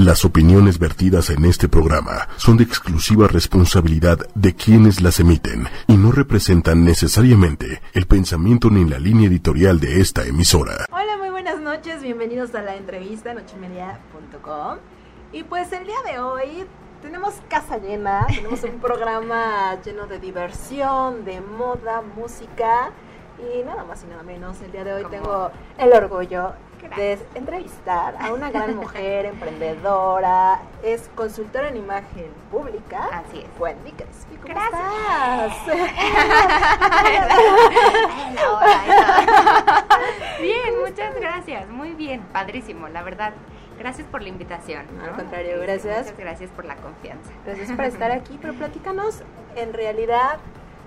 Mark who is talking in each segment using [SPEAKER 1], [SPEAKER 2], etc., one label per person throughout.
[SPEAKER 1] Las opiniones vertidas en este programa son de exclusiva responsabilidad de quienes las emiten y no representan necesariamente el pensamiento ni la línea editorial de esta emisora.
[SPEAKER 2] Hola, muy buenas noches, bienvenidos a la entrevista nochemedia.com. Y pues el día de hoy tenemos casa llena, tenemos un programa lleno de diversión, de moda, música y nada más y nada menos. El día de hoy tengo el orgullo de entrevistar a una gran mujer emprendedora, es consultora en imagen pública.
[SPEAKER 3] Así es.
[SPEAKER 2] Wendy Crespi, ¿cómo
[SPEAKER 3] Gracias.
[SPEAKER 2] estás?
[SPEAKER 3] Bien, muchas gracias. Muy bien, padrísimo, la verdad. Gracias por la invitación. ¿no?
[SPEAKER 2] Al contrario, gracias.
[SPEAKER 3] Muchas gracias por la confianza.
[SPEAKER 2] Gracias por estar aquí, pero platícanos en realidad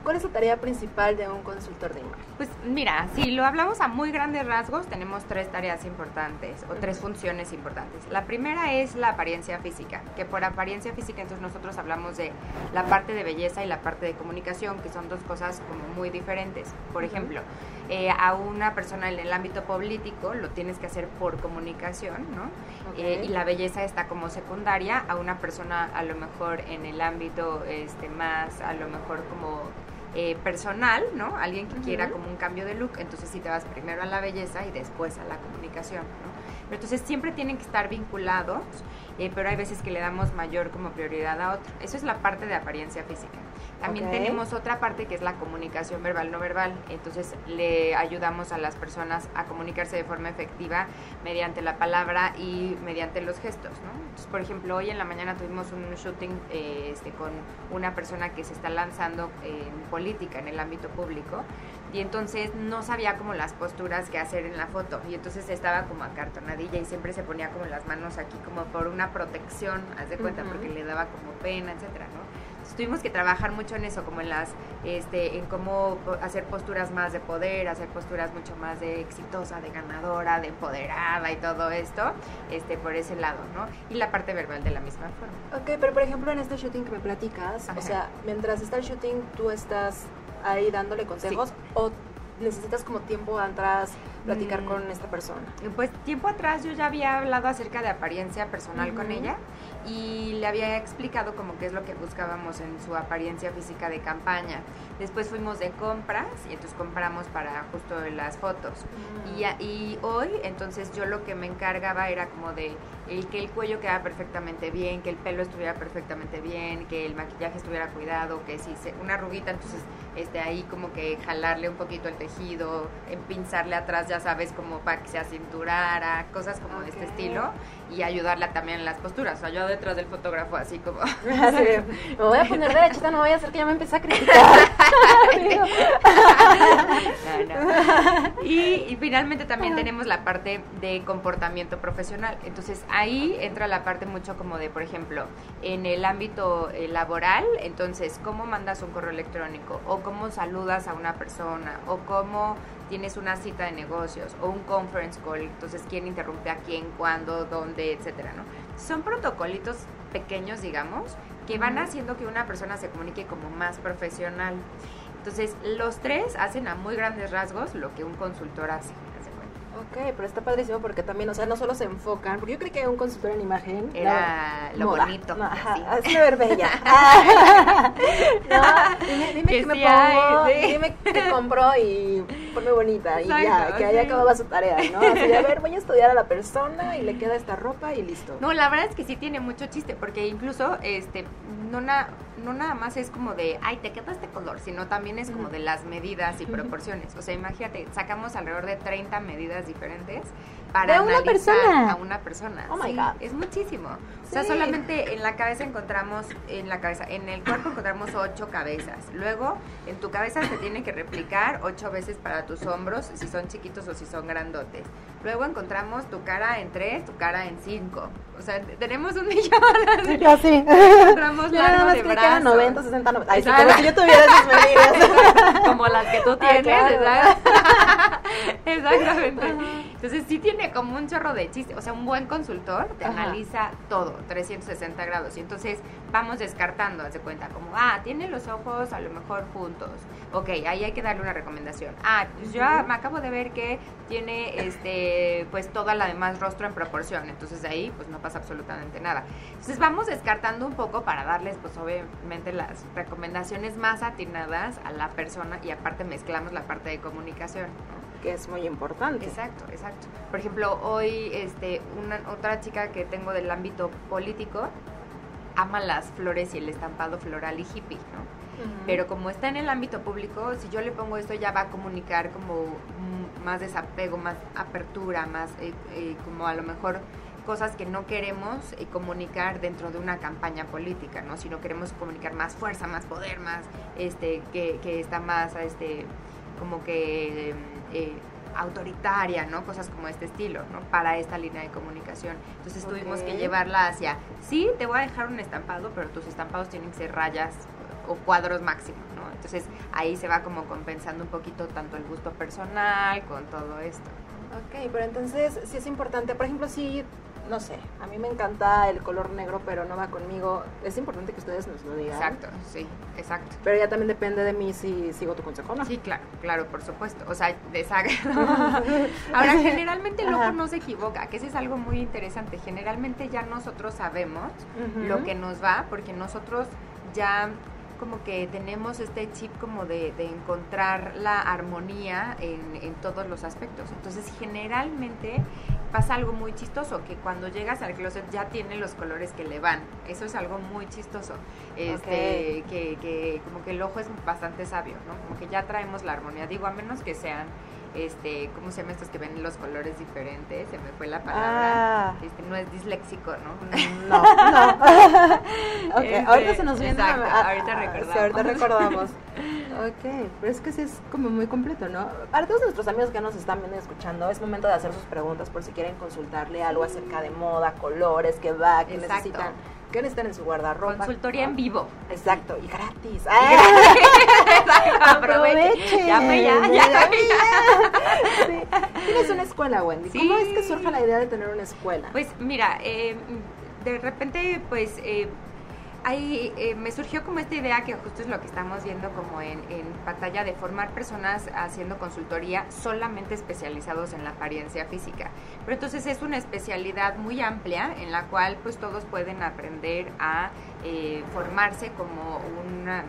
[SPEAKER 2] cuál es la tarea principal de un consultor de imagen.
[SPEAKER 3] Pues mira, si lo hablamos a muy grandes rasgos, tenemos tres tareas importantes o tres funciones importantes. La primera es la apariencia física, que por apariencia física entonces nosotros hablamos de la parte de belleza y la parte de comunicación, que son dos cosas como muy diferentes. Por ejemplo, eh, a una persona en el ámbito político lo tienes que hacer por comunicación, ¿no? Eh, y la belleza está como secundaria a una persona a lo mejor en el ámbito este más a lo mejor como eh, personal, ¿no? Alguien que quiera como un cambio de look, entonces sí te vas primero a la belleza y después a la comunicación, ¿no? Pero entonces siempre tienen que estar vinculados, eh, pero hay veces que le damos mayor como prioridad a otro. Eso es la parte de apariencia física. También tenemos otra parte que es la comunicación verbal no verbal. Entonces le ayudamos a las personas a comunicarse de forma efectiva mediante la palabra y mediante los gestos, ¿no? Entonces, por ejemplo, hoy en la mañana tuvimos un shooting eh, este, con una persona que se está lanzando en política, en el ámbito público, y entonces no sabía como las posturas que hacer en la foto, y entonces estaba como acartonadilla y siempre se ponía como las manos aquí como por una protección, haz de cuenta, porque le daba como pena, etcétera, ¿no? Tuvimos que trabajar mucho en eso, como en las, este, en cómo hacer posturas más de poder, hacer posturas mucho más de exitosa, de ganadora, de empoderada y todo esto, este, por ese lado, ¿no? Y la parte verbal de la misma forma.
[SPEAKER 2] Ok, pero por ejemplo en este shooting que me platicas,
[SPEAKER 3] Ajá.
[SPEAKER 2] o sea, mientras está el shooting, tú estás ahí dándole consejos o necesitas como tiempo atrás platicar
[SPEAKER 3] Mm.
[SPEAKER 2] con esta persona.
[SPEAKER 3] Pues tiempo atrás yo ya había hablado acerca de apariencia personal con ella y le había explicado como qué es lo que buscábamos en su apariencia física de campaña. Después fuimos de compras y entonces compramos para justo las fotos. Y, a- y hoy, entonces yo lo que me encargaba era como de el que el cuello quedara perfectamente bien, que el pelo estuviera perfectamente bien, que el maquillaje estuviera cuidado, que si se, una arruguita, entonces este, ahí como que jalarle un poquito el tejido, empinzarle atrás, ya sabes, como para que se acinturara, cosas como de este estilo, y ayudarla también en las posturas. O sea, yo detrás del fotógrafo así como...
[SPEAKER 2] Así me voy a poner derechita, no voy a hacer que ya me empiece a criticar. Digo,
[SPEAKER 3] No, no. Y, y finalmente también tenemos la parte de comportamiento profesional. Entonces ahí entra la parte mucho como de, por ejemplo, en el ámbito eh, laboral, entonces cómo mandas un correo electrónico o cómo saludas a una persona o cómo tienes una cita de negocios o un conference call, entonces quién interrumpe a quién, cuándo, dónde, etcétera, ¿no? Son protocolitos pequeños, digamos, que van haciendo que una persona se comunique como más profesional. Entonces, los tres hacen a muy grandes rasgos lo que un consultor hace.
[SPEAKER 2] Ok, pero está padrísimo porque también, o sea, no solo se enfocan, porque yo creo que un consultor en imagen
[SPEAKER 3] Era
[SPEAKER 2] no,
[SPEAKER 3] lo
[SPEAKER 2] moda.
[SPEAKER 3] bonito.
[SPEAKER 2] No, ajá,
[SPEAKER 3] así.
[SPEAKER 2] hazme ver bella. Ah. no, dime, dime
[SPEAKER 3] Que
[SPEAKER 2] que me
[SPEAKER 3] sí
[SPEAKER 2] pongo,
[SPEAKER 3] hay, sí.
[SPEAKER 2] dime que compro y ponme bonita y ya, que ahí
[SPEAKER 3] sí.
[SPEAKER 2] acababa su tarea, ¿no? Así a ver, voy a estudiar a la persona y le queda esta ropa y listo.
[SPEAKER 3] No, la verdad es que sí tiene mucho chiste, porque incluso este no, na- no nada más es como de, ay, te queda este color, sino también es como de las medidas y proporciones. O sea, imagínate, sacamos alrededor de 30 medidas diferentes para
[SPEAKER 2] ¿De una
[SPEAKER 3] analizar
[SPEAKER 2] persona?
[SPEAKER 3] a una persona.
[SPEAKER 2] Oh my
[SPEAKER 3] Sí,
[SPEAKER 2] God.
[SPEAKER 3] Es muchísimo. O sea,
[SPEAKER 2] Sí.
[SPEAKER 3] solamente en la cabeza encontramos, en la cabeza, en el cuerpo encontramos ocho cabezas. Luego, en tu cabeza se tiene que replicar ocho veces para tus hombros, si son chiquitos o si son grandotes. Luego encontramos tu cara en tres, tu cara en cinco. O sea, tenemos un millón. así.
[SPEAKER 2] Ya sí.
[SPEAKER 3] Encontramos
[SPEAKER 2] Yo nada más
[SPEAKER 3] de
[SPEAKER 2] creí que eran
[SPEAKER 3] brazo.
[SPEAKER 2] 90, 60, 90. Ay, sí, como si yo tuviera esas medidas.
[SPEAKER 3] Como las que tú
[SPEAKER 2] Ah,
[SPEAKER 3] tienes,
[SPEAKER 2] claro.
[SPEAKER 3] Exactamente. Entonces sí tiene como un chorro de chiste. O sea, un buen consultor te analiza todo, 360 grados. Y entonces vamos descartando, haz de cuenta, como, ah, tiene los ojos a lo mejor juntos. Ok, ahí hay que darle una recomendación. Ah, pues yo me acabo de ver que tiene este pues toda la demás rostro en proporción. Entonces de ahí pues no pasa absolutamente nada. Entonces vamos descartando un poco para darles pues obviamente las recomendaciones más atinadas a la persona y aparte mezclamos la parte de comunicación
[SPEAKER 2] que es muy importante.
[SPEAKER 3] Exacto, exacto. Por ejemplo, hoy este, una, otra chica que tengo del ámbito político ama las flores y el estampado floral y hippie, ¿no? Pero como está en el ámbito público, si yo le pongo esto ya va a comunicar como más desapego, más apertura, más eh, eh, como a lo mejor cosas que no queremos eh, comunicar dentro de una campaña política, ¿no? Si no queremos comunicar más fuerza, más poder, más este que, que está más este como que eh, autoritaria, ¿no? Cosas como este estilo, ¿no? Para esta línea de comunicación. Entonces tuvimos que llevarla hacia, sí, te voy a dejar un estampado, pero tus estampados tienen que ser rayas o cuadros máximos, ¿no? Entonces ahí se va como compensando un poquito tanto el gusto personal con todo esto.
[SPEAKER 2] Ok, pero entonces sí es importante, por ejemplo, si no sé, a mí me encanta el color negro, pero no va conmigo. Es importante que ustedes nos lo digan.
[SPEAKER 3] Exacto, sí, exacto.
[SPEAKER 2] Pero ya también depende de mí si sigo tu consejo o no.
[SPEAKER 3] Sí, claro, claro, por supuesto. O sea, de Ahora, generalmente el ojo no se equivoca, que eso es algo muy interesante. Generalmente ya nosotros sabemos lo que nos va, porque nosotros ya como que tenemos este chip como de, encontrar la armonía en, en, todos los aspectos. Entonces, generalmente pasa algo muy chistoso, que cuando llegas al closet ya tiene los colores que le van. Eso es algo muy chistoso. Este, que, que como que el ojo es bastante sabio, ¿no? Como que ya traemos la armonía. Digo, a menos que sean este, ¿cómo se llama estos que ven los colores diferentes? Se me fue la palabra. Ah. Este, no es disléxico, ¿no?
[SPEAKER 2] Mm, no, no. ok, este, ahorita se nos viene
[SPEAKER 3] exacto, ahorita recordamos.
[SPEAKER 2] ahorita recordamos. Ok, pero es que sí es como muy completo, ¿no? Para todos nuestros amigos que nos están viendo escuchando, es momento de hacer sus preguntas por si quieren consultarle algo acerca de moda, colores, que va, que necesitan ¿Qué necesitan en su guardarropa?
[SPEAKER 3] Consultoría en vivo.
[SPEAKER 2] Exacto, y gratis.
[SPEAKER 3] Aproveche. Llame ya, ya.
[SPEAKER 2] Tienes una escuela, Wendy. ¿Cómo es que surge la idea de tener una escuela?
[SPEAKER 3] Pues mira, eh, de repente, pues... Eh, ahí eh, me surgió como esta idea que justo es lo que estamos viendo como en, pantalla de formar personas haciendo consultoría solamente especializados en la apariencia física. Pero entonces es una especialidad muy amplia en la cual pues todos pueden aprender a eh, formarse como una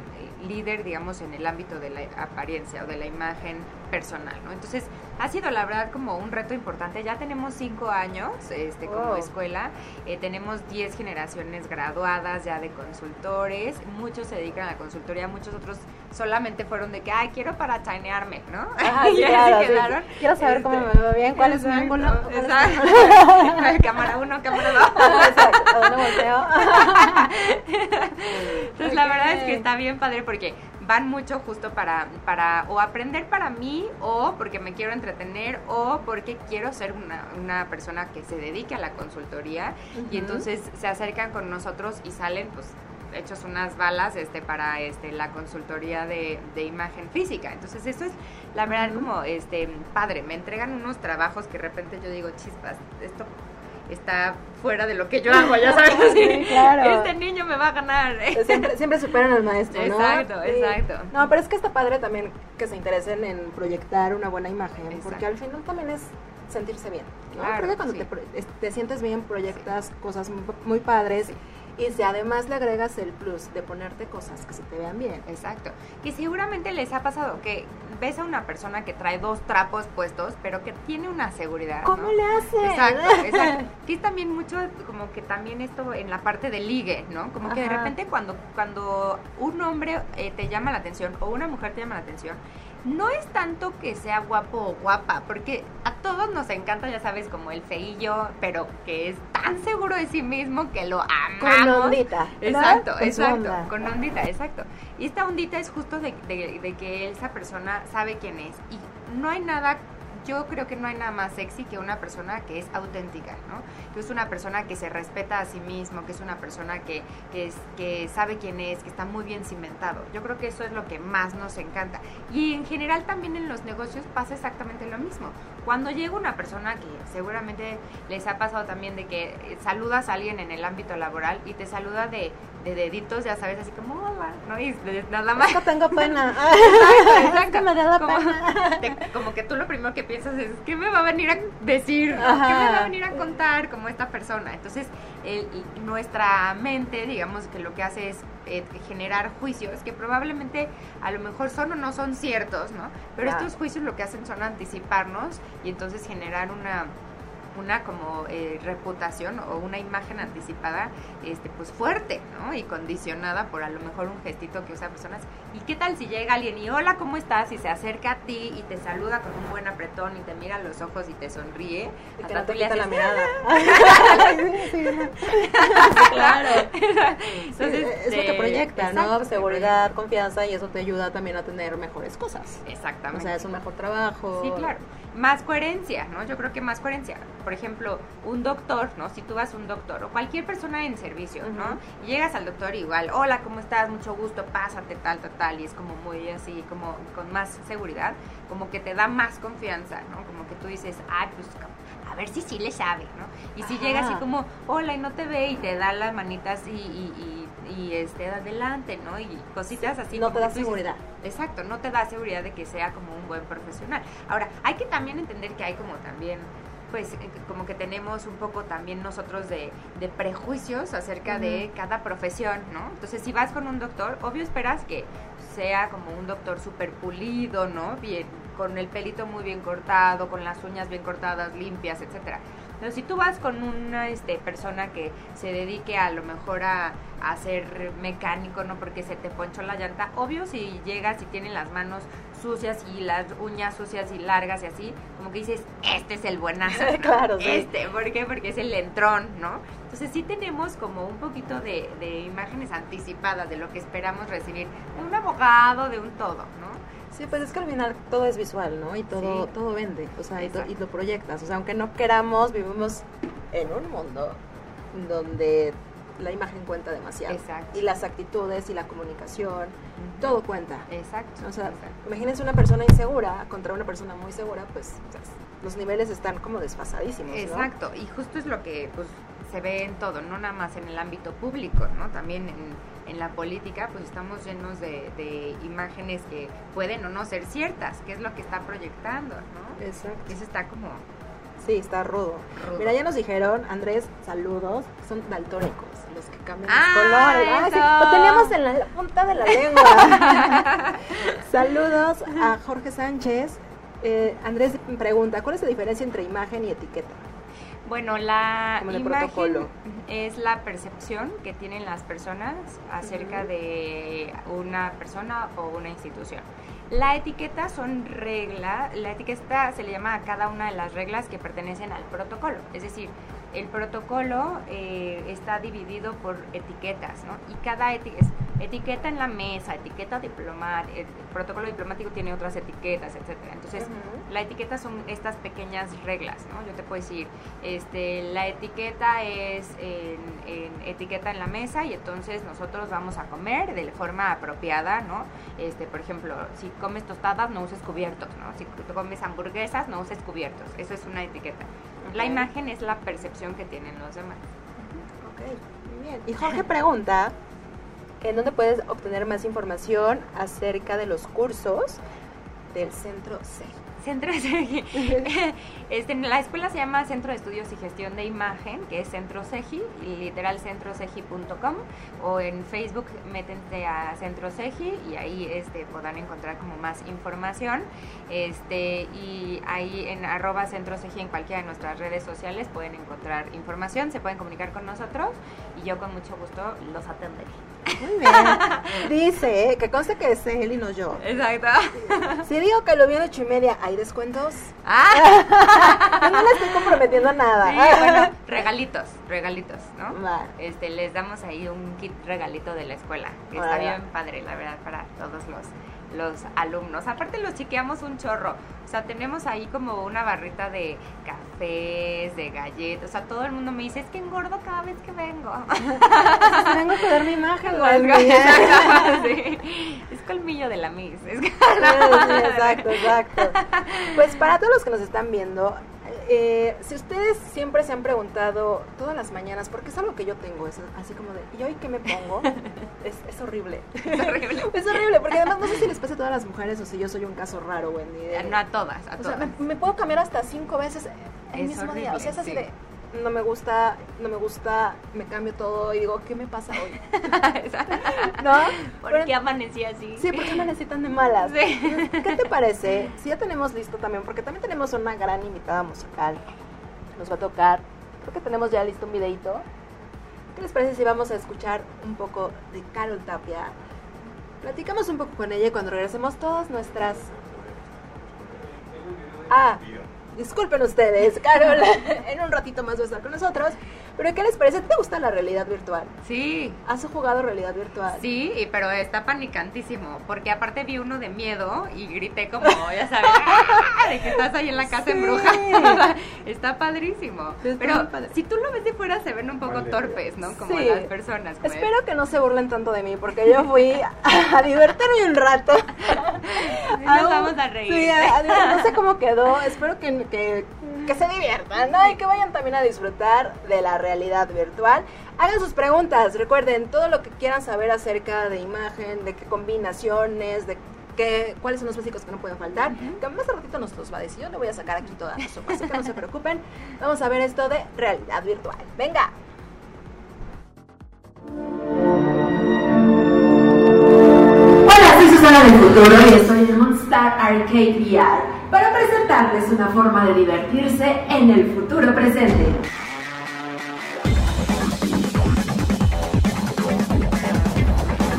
[SPEAKER 3] líder, digamos, en el ámbito de la apariencia o de la imagen personal, ¿no? Entonces, ha sido la verdad como un reto importante. Ya tenemos cinco años este, como escuela, eh, tenemos diez generaciones graduadas ya de consultores, muchos se dedican a la consultoría, muchos otros solamente fueron de que, ay, quiero para chainearme, ¿no?
[SPEAKER 2] y ya se quedaron. Quiero saber cómo me va bien, cuál es mi ángulo.
[SPEAKER 3] Exacto. cámara uno, cámara dos.
[SPEAKER 2] exacto, dónde volteo?
[SPEAKER 3] Entonces, la verdad es que está bien padre porque van mucho justo para, para o aprender para mí o porque me quiero entretener o porque quiero ser una, una persona que se dedique a la consultoría y entonces se acercan con nosotros y salen pues hechos unas balas este para este la consultoría de, de imagen física entonces eso es la verdad como este padre me entregan unos trabajos que de repente yo digo chispas esto está fuera de lo que yo hago, ya sabes. Este niño me va a ganar.
[SPEAKER 2] Siempre, siempre superan al maestro,
[SPEAKER 3] ¿no? Exacto, exacto.
[SPEAKER 2] No, pero es que está padre también que se interesen en proyectar una buena imagen, porque al final también es sentirse bien. ¿no? Creo que cuando te, te, sientes bien, proyectas cosas muy, muy padres. Y si además le agregas el plus de ponerte cosas que se te vean bien.
[SPEAKER 3] Exacto. Que seguramente les ha pasado que ves a una persona que trae dos trapos puestos, pero que tiene una seguridad.
[SPEAKER 2] ¿Cómo le hace?
[SPEAKER 3] Exacto, exacto. Que es también mucho como que también esto en la parte de ligue, ¿no? Como que de repente cuando, cuando un hombre eh, te llama la atención o una mujer te llama la atención, no es tanto que sea guapo o guapa, porque a todos nos encanta, ya sabes, como el feillo, pero que es tan seguro de sí mismo que lo amamos.
[SPEAKER 2] Con ondita.
[SPEAKER 3] Exacto, exacto. Con ondita, exacto. Y esta ondita es justo de, de que esa persona sabe quién es. Y no hay nada yo creo que no hay nada más sexy que una persona que es auténtica, ¿no? Que es una persona que se respeta a sí mismo, que es una persona que, que, es, que sabe quién es, que está muy bien cimentado. Yo creo que eso es lo que más nos encanta. Y en general también en los negocios pasa exactamente lo mismo. Cuando llega una persona que seguramente les ha pasado también de que saludas a alguien en el ámbito laboral y te saluda de, de deditos, ya sabes, así como, hola, ¿no? Y nada más.
[SPEAKER 2] Es que tengo pena.
[SPEAKER 3] es que me da como, pena. como que tú lo primero que piensas es, ¿qué me va a venir a decir? ¿Qué me va a venir a contar como esta persona? Entonces, nuestra mente, digamos que lo que hace es eh, generar juicios que probablemente a lo mejor son o no son ciertos, ¿no? Pero estos juicios lo que hacen son anticiparnos y entonces generar una una como eh, reputación o una imagen anticipada este pues fuerte no y condicionada por a lo mejor un gestito que usa personas. Y qué tal si llega alguien y hola cómo estás y se acerca a ti y te saluda con un buen apretón y te mira a los ojos y te sonríe
[SPEAKER 2] y te tú le la mirada.
[SPEAKER 3] Claro.
[SPEAKER 2] Entonces, es lo que proyecta no seguridad confianza y eso te ayuda también a tener mejores cosas.
[SPEAKER 3] Exactamente.
[SPEAKER 2] O sea es un mejor trabajo.
[SPEAKER 3] Sí claro más coherencia, ¿no? Yo creo que más coherencia. Por ejemplo, un doctor, ¿no? Si tú vas a un doctor o cualquier persona en servicio, ¿no? Y llegas al doctor igual, hola, ¿cómo estás? Mucho gusto, pásate, tal, tal, tal. Y es como muy así, como con más seguridad, como que te da más confianza, ¿no? Como que tú dices, ay, pues a ver si sí le sabe, ¿no? Y si llega así como, hola, y no te ve y te da las manitas y, y, y, este, adelante, ¿no? Y cositas así.
[SPEAKER 2] No te da seguridad.
[SPEAKER 3] exacto, no te da seguridad de que sea como un buen profesional. Ahora, hay que también entender que hay como también pues eh, como que tenemos un poco también nosotros de, de prejuicios acerca de cada profesión, ¿no? Entonces, si vas con un doctor, obvio esperas que sea como un doctor súper pulido, ¿no? Bien, con el pelito muy bien cortado, con las uñas bien cortadas, limpias, etcétera. Pero si tú vas con una este, persona que se dedique a lo mejor a, a ser mecánico, ¿no? Porque se te ponchó la llanta, obvio si llegas y tienen las manos sucias y las uñas sucias y largas y así, como que dices, este es el buenazo.
[SPEAKER 2] claro, sí.
[SPEAKER 3] Este, ¿por qué? Porque es el entrón, ¿no? Entonces sí tenemos como un poquito de, de imágenes anticipadas de lo que esperamos recibir de un abogado, de un todo, ¿no?
[SPEAKER 2] Sí, pues es que al final todo es visual, ¿no? Y todo, todo vende, o sea, y, y, lo proyectas. O sea, aunque no queramos, vivimos en un mundo donde la imagen cuenta demasiado.
[SPEAKER 3] Exacto.
[SPEAKER 2] Y las actitudes y la comunicación, todo cuenta.
[SPEAKER 3] Exacto.
[SPEAKER 2] O sea, imagínense una persona insegura contra una persona muy segura, pues los niveles están como desfasadísimos.
[SPEAKER 3] Exacto. Y justo es lo que pues se ve en todo, no nada más en el ámbito público, ¿no? También en en la política, pues estamos llenos de, imágenes que pueden o no ser ciertas, que es lo que está proyectando, ¿no?
[SPEAKER 2] Exacto.
[SPEAKER 3] Eso está como...
[SPEAKER 2] Sí, está rudo. Mira, ya nos dijeron, Andrés, saludos, son daltónicos, los que cambian
[SPEAKER 3] ah,
[SPEAKER 2] los colores. Ah, lo teníamos en la, punta de la lengua. saludos a Jorge Sánchez. Eh, Andrés pregunta, ¿cuál es la diferencia entre imagen y etiqueta?
[SPEAKER 3] Bueno, la imagen es la percepción que tienen las personas acerca de una persona o una institución. La etiqueta son reglas, la etiqueta se le llama a cada una de las reglas que pertenecen al protocolo, es decir, el protocolo eh, está dividido por etiquetas, ¿no? Y cada etiqueta en la mesa, etiqueta diplomática, el protocolo diplomático tiene otras etiquetas, etcétera. Entonces, la etiqueta son estas pequeñas reglas, ¿no? Yo te puedo decir, este, la etiqueta es en, etiqueta en la mesa y entonces nosotros vamos a comer de forma apropiada, ¿no? Este, por ejemplo, si comes tostadas, no uses cubiertos, ¿no? Si comes hamburguesas, no uses cubiertos. Eso es una etiqueta. La imagen es la percepción que tienen los demás.
[SPEAKER 2] Ok, muy bien. Y Jorge pregunta, ¿en dónde puedes obtener más información acerca de los cursos del Centro C?
[SPEAKER 3] Centro CEGI. este, la escuela se llama Centro de Estudios y Gestión de Imagen, que es Centro CEGI, literal centroceji.com, o en Facebook métense a Centro CEGI y ahí este, podrán encontrar como más información. Este, y ahí en arroba Centro CEGI en cualquiera de nuestras redes sociales pueden encontrar información, se pueden comunicar con nosotros y yo con mucho gusto los atenderé.
[SPEAKER 2] Muy bien. Dice ¿eh? que conste que es él y no yo.
[SPEAKER 3] Exacto.
[SPEAKER 2] Si digo que lo vi en ocho y media, ¿hay descuentos? Ah. no le estoy comprometiendo nada.
[SPEAKER 3] bueno, regalitos, regalitos, ¿no? Este, les damos ahí un kit regalito de la escuela, que está bien padre, la verdad, para todos los los alumnos. Aparte los chiqueamos un chorro. O sea, tenemos ahí como una barrita de cafés, de galletas. O sea, todo el mundo me dice, es que engordo cada vez que vengo.
[SPEAKER 2] vengo a cuidar mi imagen,
[SPEAKER 3] sí. Es colmillo de la. Es
[SPEAKER 2] Sí, exacto, exacto. Pues para todos los que nos están viendo, eh, si ustedes siempre se han preguntado todas las mañanas, porque es algo que yo tengo, es así como de, ¿y hoy qué me pongo? Es, es horrible.
[SPEAKER 3] Es horrible.
[SPEAKER 2] Es horrible, porque además no sé si les pasa a todas las mujeres o si yo soy un caso raro, Wendy. de-
[SPEAKER 3] No a todas, a
[SPEAKER 2] o sea, me, me puedo cambiar hasta cinco veces el
[SPEAKER 3] Es
[SPEAKER 2] mismo día. O sea, es así
[SPEAKER 3] horrible,
[SPEAKER 2] de, no me gusta, no me gusta, me cambio todo y digo, ¿qué me pasa hoy? ¿No?
[SPEAKER 3] ¿Por
[SPEAKER 2] Pero-
[SPEAKER 3] qué amanecí así?
[SPEAKER 2] Sí, porque amanecí tan de malas.
[SPEAKER 3] Sí.
[SPEAKER 2] ¿Qué te parece? Si ya tenemos listo también, porque también tenemos una gran invitada musical. Nos va a tocar. Creo que tenemos ya listo un videito. ¿Qué les parece si vamos a escuchar un poco de Carol Tapia? Platicamos un poco con ella y cuando regresemos todas nuestras... Ah, disculpen ustedes, Carol, en un ratito más va a estar con nosotros. Pero ¿qué les parece? ¿Te gusta la realidad virtual?
[SPEAKER 3] Sí,
[SPEAKER 2] ¿Has jugado realidad virtual?
[SPEAKER 3] sí, pero está panicantísimo, porque aparte vi uno de miedo y grité como, ya sabes, ¡ah! de que estás ahí en la casa
[SPEAKER 2] Sí.
[SPEAKER 3] embrujada. está padrísimo.
[SPEAKER 2] Está
[SPEAKER 3] pero si tú lo ves de fuera se ven un poco torpes, ¿no? Como
[SPEAKER 2] Sí.
[SPEAKER 3] las personas. como
[SPEAKER 2] Espero que no se burlen tanto de mí, porque yo fui a, divertirme un rato.
[SPEAKER 3] Sí, nos
[SPEAKER 2] un-
[SPEAKER 3] vamos a reír.
[SPEAKER 2] Sí, a- a- no sé cómo quedó. Espero que, que, que se diviertan, ¿no? Y que vayan también a disfrutar de la realidad virtual. Hagan sus preguntas. Recuerden, todo lo que quieran saber acerca de imagen, de qué combinaciones, de qué, cuáles son los básicos que no pueden faltar. Que más ratito nos los va a decir. Yo le voy a sacar aquí toda la sopa, así que no se preocupen. Vamos a ver esto de realidad virtual. ¡Venga!
[SPEAKER 4] Hola, soy Susana del Futuro y estoy en Monster Arcade VR para presentarles una forma de divertirse en el futuro presente.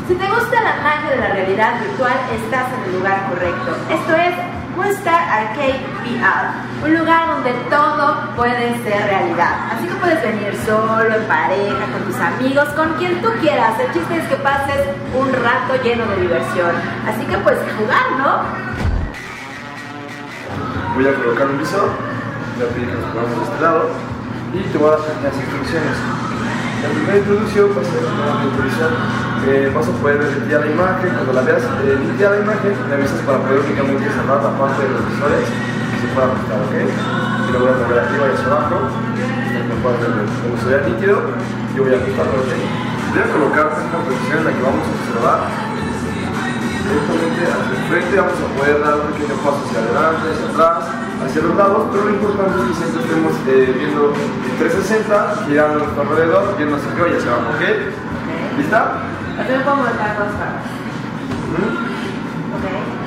[SPEAKER 4] Si te gusta la magia de la realidad virtual, estás en el lugar correcto. Esto es Monster Arcade VR, un lugar donde todo puede ser realidad. Así que puedes venir solo, en pareja, con tus amigos, con quien tú quieras. El chiste es que pases un rato lleno de diversión. Así que pues jugar, ¿no?
[SPEAKER 5] Voy a colocar un visor, voy a pedir que nos pongamos de este lado y te voy a dar las instrucciones. La primera introducción va a ser una introducción. Eh, vas a poder ya la imagen, cuando la veas eh, limpia la imagen, me avisas para poder únicamente cerrar la parte de los visores que se pueda ajustar, ¿ok? Y lo voy a mover arriba y hacia abajo, como se vea nítido, yo voy a ajustarlo, ¿ok? Voy a colocar esta posición en la que vamos a observar directamente hacia el frente, vamos a poder dar un pequeño paso hacia adelante, hacia atrás, hacia los lados, pero lo importante es que siempre estemos eh, viendo el 360, girando a nuestro alrededor, viendo hacia arriba y hacia abajo, ¿ok? ¿Lista?
[SPEAKER 4] Dos caras.
[SPEAKER 5] Ujú.
[SPEAKER 4] ¿Ok?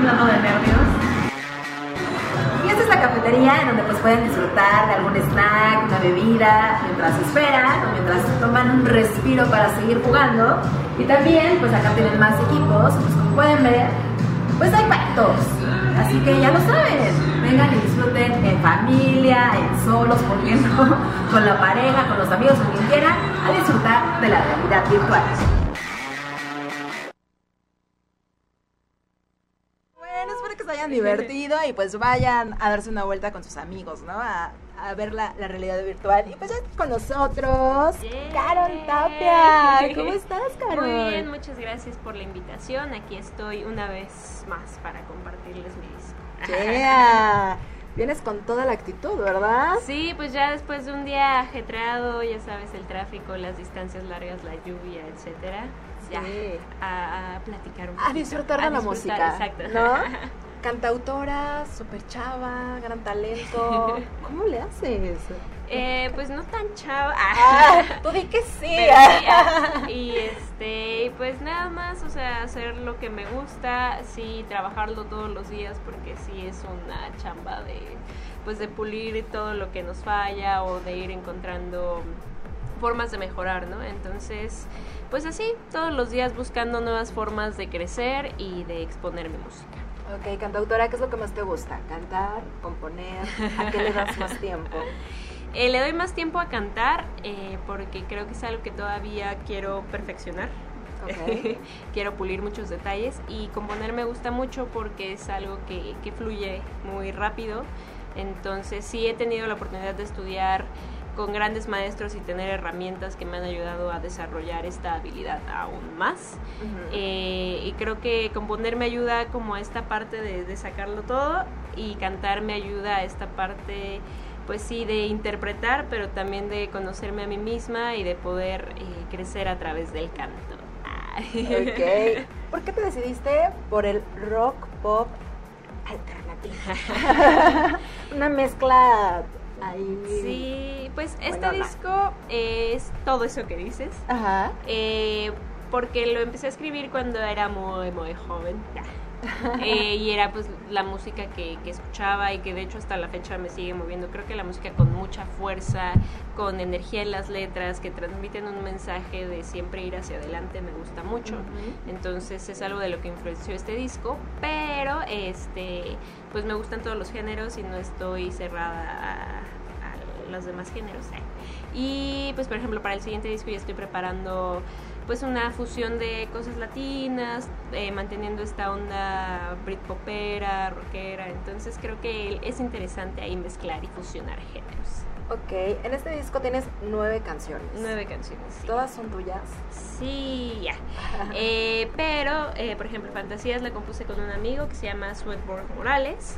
[SPEAKER 4] Temblando de nervios?
[SPEAKER 2] Y esta es la cafetería en donde pues pueden disfrutar de algún snack, una bebida, mientras esperan o mientras toman un respiro para seguir jugando. Y también pues acá tienen más equipos, pues como pueden ver, pues hay para todos. Así que ya lo saben, vengan y disfruten en familia, en solos, corriendo, con la pareja, con los amigos, con quien quiera, a disfrutar de la realidad virtual. Divertido y pues vayan a darse una vuelta con sus amigos, ¿no? A, a ver la, la realidad virtual. Y pues ya con nosotros. Carol Tapia. ¿Cómo estás, Carol?
[SPEAKER 6] Muy bien, muchas gracias por la invitación. Aquí estoy una vez más para compartirles mi disco.
[SPEAKER 2] Yeah. Vienes con toda la actitud, ¿verdad?
[SPEAKER 6] Sí, pues ya después de un día ajetreado, ya sabes, el tráfico, las distancias largas, la lluvia, etcétera, ya
[SPEAKER 2] Sí.
[SPEAKER 6] a, a platicar un
[SPEAKER 2] A
[SPEAKER 6] poquito.
[SPEAKER 2] disfrutar de
[SPEAKER 6] A
[SPEAKER 2] la música,
[SPEAKER 6] Exacto.
[SPEAKER 2] ¿no? Cantautora, super chava, gran talento. ¿Cómo le haces?
[SPEAKER 6] Eh, pues no tan chava.
[SPEAKER 2] Ah, tú di que sí.
[SPEAKER 6] Pero y este, pues nada más, o sea, hacer lo que me gusta, sí, trabajarlo todos los días, porque sí es una chamba de, pues de pulir todo lo que nos falla o de ir encontrando formas de mejorar, ¿no? Entonces, pues así, todos los días buscando nuevas formas de crecer y de exponer mi música.
[SPEAKER 2] Ok, cantautora, ¿qué es lo que más te gusta? ¿Cantar? ¿Componer? ¿A qué le das más tiempo?
[SPEAKER 6] Eh, le doy más tiempo a cantar eh, porque creo que es algo que todavía quiero perfeccionar.
[SPEAKER 2] Ok.
[SPEAKER 6] quiero pulir muchos detalles y componer me gusta mucho porque es algo que, que fluye muy rápido. Entonces sí he tenido la oportunidad de estudiar con grandes maestros y tener herramientas que me han ayudado a desarrollar esta habilidad aún más. Eh, y creo que componer me ayuda como a esta parte de, de sacarlo todo y cantar me ayuda a esta parte, pues sí, de interpretar, pero también de conocerme a mí misma y de poder eh, crecer a través del canto. Ah.
[SPEAKER 2] ¿Por qué te decidiste por el rock pop alternativo? Una mezcla ahí.
[SPEAKER 6] Sí, pues este disco es todo eso que dices.
[SPEAKER 2] Ajá.
[SPEAKER 6] Eh, porque lo empecé a escribir cuando era muy, muy joven. Eh, y era pues la música que, que escuchaba y que de hecho hasta la fecha me sigue moviendo. Creo que la música con mucha fuerza, con energía en las letras, que transmiten un mensaje de siempre ir hacia adelante, me gusta mucho. Entonces es algo de lo que influenció este disco, pero este pues me gustan todos los géneros y no estoy cerrada a, a los demás géneros. Y pues por ejemplo para el siguiente disco ya estoy preparando pues una fusión de cosas latinas, eh, manteniendo esta onda britpopera, rockera, entonces creo que es interesante ahí mezclar y fusionar géneros.
[SPEAKER 2] Ok, en este disco tienes nueve canciones.
[SPEAKER 6] Nueve canciones. sí.
[SPEAKER 2] ¿Todas son tuyas?
[SPEAKER 6] Sí, ya. Eh, pero, eh, por ejemplo, Fantasías la compuse con un amigo que se llama Sweatborg Morales.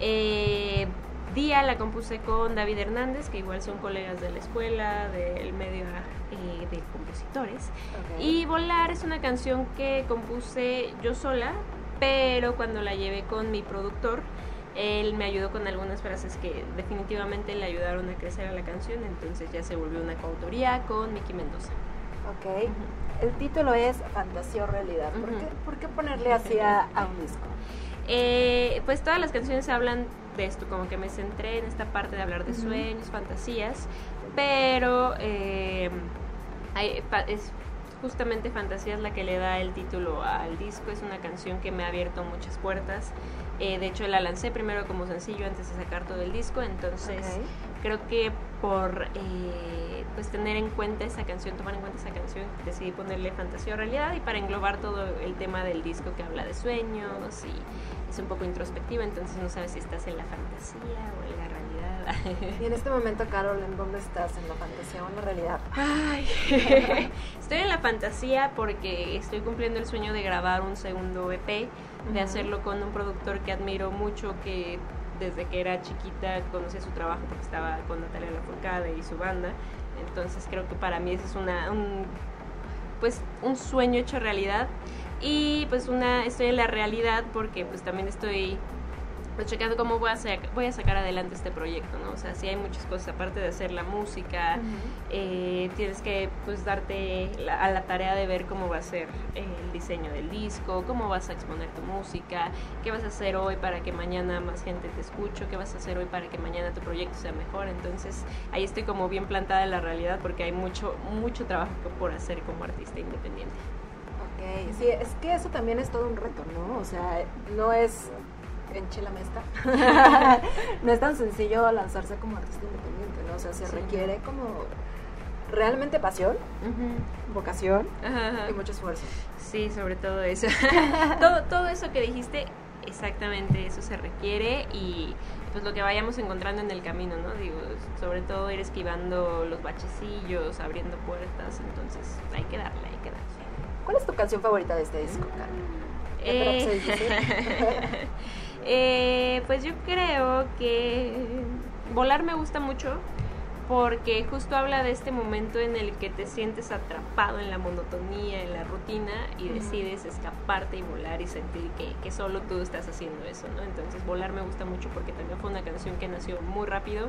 [SPEAKER 6] Eh, Día la compuse con David Hernández, que igual son colegas de la escuela, del medio eh, de compositores. Y Volar es una canción que compuse yo sola, pero cuando la llevé con mi productor, él me ayudó con algunas frases que definitivamente le ayudaron a crecer a la canción, entonces ya se volvió una coautoría con Miki Mendoza.
[SPEAKER 2] Ok. El título es Fantasía o Realidad. ¿Por, qué, por qué ponerle así a, a un disco?
[SPEAKER 6] Eh, pues todas las canciones hablan de esto, como que me centré en esta parte de hablar de sueños, fantasías, pero eh, hay- es justamente Fantasías la que le da el título al disco, es una canción que me ha abierto muchas puertas, Eh, de hecho la lancé primero como sencillo antes de sacar todo el disco, entonces creo que por eh, pues tener en cuenta esa canción, tomar en cuenta esa canción, decidí ponerle fantasía o realidad y para englobar todo el tema del disco que habla de sueños y es un poco introspectivo, entonces no sabes si estás en la fantasía o en la realidad.
[SPEAKER 2] Y en este momento, Carol, ¿en dónde estás? ¿En la fantasía o en la realidad?
[SPEAKER 6] Ay, estoy en la fantasía porque estoy cumpliendo el sueño de grabar un segundo EP, de hacerlo con un productor que admiro mucho, que desde que era chiquita conocía su trabajo porque estaba con Natalia Lafourcade y su banda. Entonces creo que para mí ese es una, un, pues, un sueño hecho realidad. Y pues una, estoy en la realidad porque pues también estoy pues checando cómo voy a, voy a sacar adelante este proyecto, ¿no? O sea, sí hay muchas cosas, aparte de hacer la música, eh, tienes que pues darte a la tarea de ver cómo va a ser el diseño del disco, cómo vas a exponer tu música, qué vas a hacer hoy para que mañana más gente te escuche, qué vas a hacer hoy para que mañana tu proyecto sea mejor. Entonces ahí estoy como bien plantada en la realidad porque hay mucho, mucho trabajo por hacer como artista independiente.
[SPEAKER 2] Ok, sí, es que eso también es todo un reto, ¿no? O sea, no es en Chela Mesta, no es tan sencillo lanzarse como artista independiente, ¿no? O sea, se requiere como realmente pasión, vocación y mucho esfuerzo.
[SPEAKER 6] Sí, sobre todo eso. todo, todo eso que dijiste, exactamente eso se requiere y pues lo que vayamos encontrando en el camino, ¿no? Digo, sobre todo ir esquivando los bachecillos, abriendo puertas, entonces hay que darle.
[SPEAKER 2] ¿Cuál es tu canción favorita de este disco, Carmen?
[SPEAKER 6] Eh, eh, pues yo creo que volar me gusta mucho porque justo habla de este momento en el que te sientes atrapado en la monotonía, en la rutina y decides escaparte y volar y sentir que, que, solo tú estás haciendo eso, ¿no? Entonces volar me gusta mucho porque también fue una canción que nació muy rápido.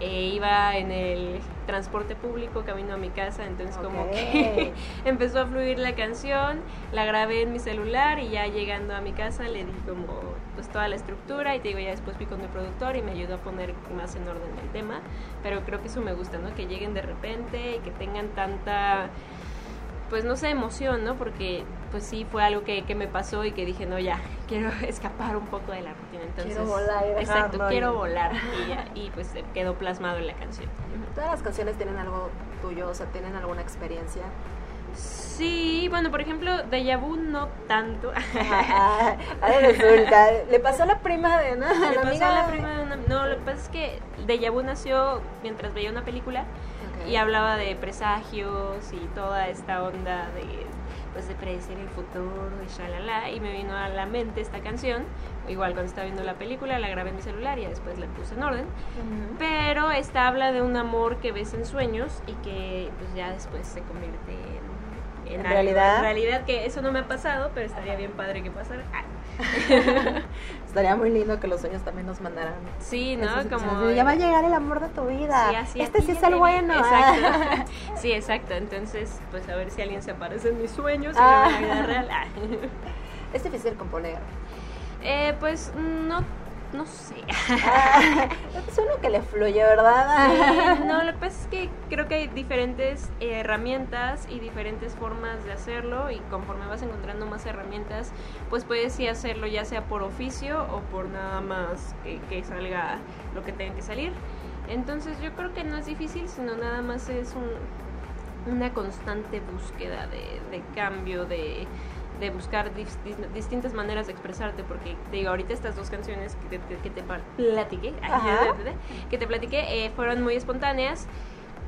[SPEAKER 6] Eh, iba en el transporte público camino a mi casa, entonces como que empezó a fluir la canción, la grabé en mi celular y ya llegando a mi casa le di como pues toda la estructura y te digo ya después fui con mi productor y me ayudó a poner más en orden el tema, pero creo que eso me gusta, ¿no? Que lleguen de repente y que tengan tanta, pues no sé, emoción, ¿no? Porque pues sí fue algo que, que me pasó y que dije, no, ya, quiero escapar un poco de la rutina. Entonces,
[SPEAKER 2] quiero volar.
[SPEAKER 6] Exacto, quiero volar. Y, y pues quedó plasmado en la canción.
[SPEAKER 2] Todas las canciones tienen algo tuyo, o sea, tienen alguna experiencia.
[SPEAKER 6] Sí, bueno, por ejemplo, de Vu no tanto.
[SPEAKER 2] Ah, resulta, le pasó a la prima de una,
[SPEAKER 6] le pasó a la prima de no, lo que pasa es que de Vu nació mientras veía una película y hablaba de presagios y toda esta onda de pues de predecir el futuro y shalala y me vino a la mente esta canción. Igual cuando estaba viendo la película la grabé en mi celular y después la puse en orden. Pero esta habla de un amor que ves en sueños y que pues ya después se convierte en
[SPEAKER 2] en, realidad.
[SPEAKER 6] En realidad que eso no me ha pasado, pero estaría bien padre que pasara. Ah.
[SPEAKER 2] estaría muy lindo que los sueños también nos mandaran.
[SPEAKER 6] Sí, ¿no? Como
[SPEAKER 2] ya va a llegar el amor de tu vida. este sí es el bueno.
[SPEAKER 6] Exacto. sí, exacto. Entonces, pues a ver si alguien se aparece en mis sueños y ah. en la vida real. Ah.
[SPEAKER 2] ¿Es difícil componer?
[SPEAKER 6] Eh, pues no no sé.
[SPEAKER 2] Ah, es uno que le fluye, ¿verdad?
[SPEAKER 6] no, lo que pasa es que creo que hay diferentes herramientas y diferentes formas de hacerlo y conforme vas encontrando más herramientas, pues puedes ir hacerlo ya sea por oficio o por nada más que, salga lo que tenga que salir. Entonces yo creo que no es difícil, sino nada más es un, una constante búsqueda de, de cambio, de de buscar distintas maneras de expresarte, porque te digo, ahorita estas dos canciones que te, que te platiqué, que te platiqué, eh, fueron muy espontáneas,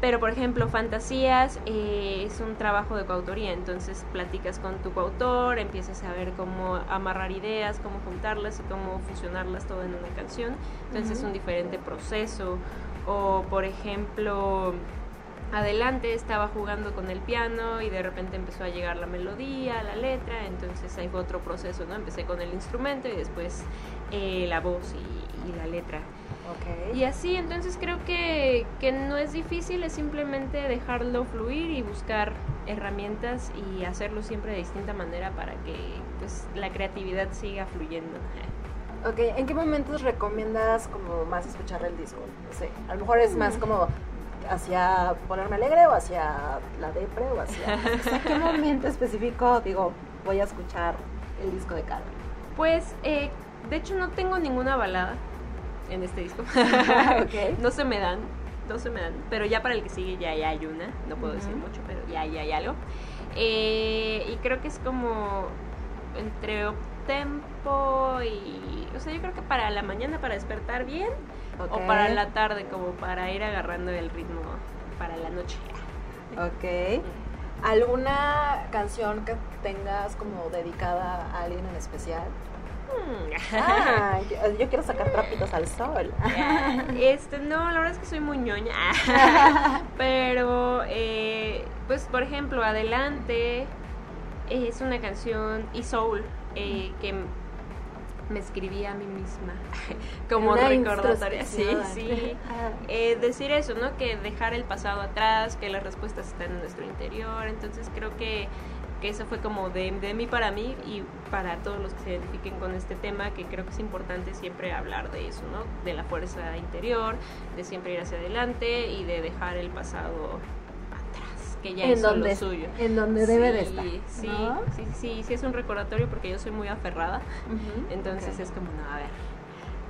[SPEAKER 6] pero por ejemplo, Fantasías eh, es un trabajo de coautoría, entonces platicas con tu coautor, empiezas a ver cómo amarrar ideas, cómo juntarlas y cómo fusionarlas todo en una canción, entonces es un diferente proceso, o por ejemplo adelante estaba jugando con el piano y de repente empezó a llegar la melodía, la letra, entonces ahí fue otro proceso, ¿no? Empecé con el instrumento y después eh, la voz y, la letra. Y así, entonces creo que, que no es difícil, es simplemente dejarlo fluir y buscar herramientas y hacerlo siempre de distinta manera para que pues, la creatividad siga fluyendo.
[SPEAKER 2] Ok, ¿en qué momentos recomiendas como más escuchar el disco? No sé, a lo mejor es más como hacia ponerme alegre o hacia la depre o hacia, qué momento específico digo voy a escuchar el disco de Carmen?
[SPEAKER 6] Pues eh, de hecho no tengo ninguna balada en este disco. no se me dan, no se me dan, pero ya para el que sigue ya, hay una, no puedo decir mucho, pero ya, ya hay algo. Eh, y creo que es como entre tempo y, o sea, yo creo que para la mañana para despertar bien o para la tarde, como para ir agarrando el ritmo para la noche.
[SPEAKER 2] Ok. ¿Alguna canción que tengas como dedicada a alguien en especial? Ah, yo, quiero sacar trapitos al sol.
[SPEAKER 6] este, no, la verdad es que soy muy ñoña. Pero, eh, pues, por ejemplo, Adelante es una canción y Soul eh, que
[SPEAKER 7] me escribí a mí misma como
[SPEAKER 2] Una
[SPEAKER 7] recordatoria. Sí, sí.
[SPEAKER 2] Ah.
[SPEAKER 7] Eh, decir eso, ¿no? Que dejar el pasado atrás, que las respuestas están en nuestro interior. Entonces creo que, que eso fue como de, de mí para mí y para todos los que se identifiquen con este tema, que creo que es importante siempre hablar de eso, ¿no? De la fuerza interior, de siempre ir hacia adelante y de dejar el pasado que ya
[SPEAKER 2] en
[SPEAKER 7] es
[SPEAKER 2] donde,
[SPEAKER 7] lo suyo.
[SPEAKER 2] en donde debe de estar.
[SPEAKER 7] Sí,
[SPEAKER 2] ¿no?
[SPEAKER 7] sí, sí, sí, es un recordatorio porque yo soy muy aferrada. Entonces es como, no, a ver,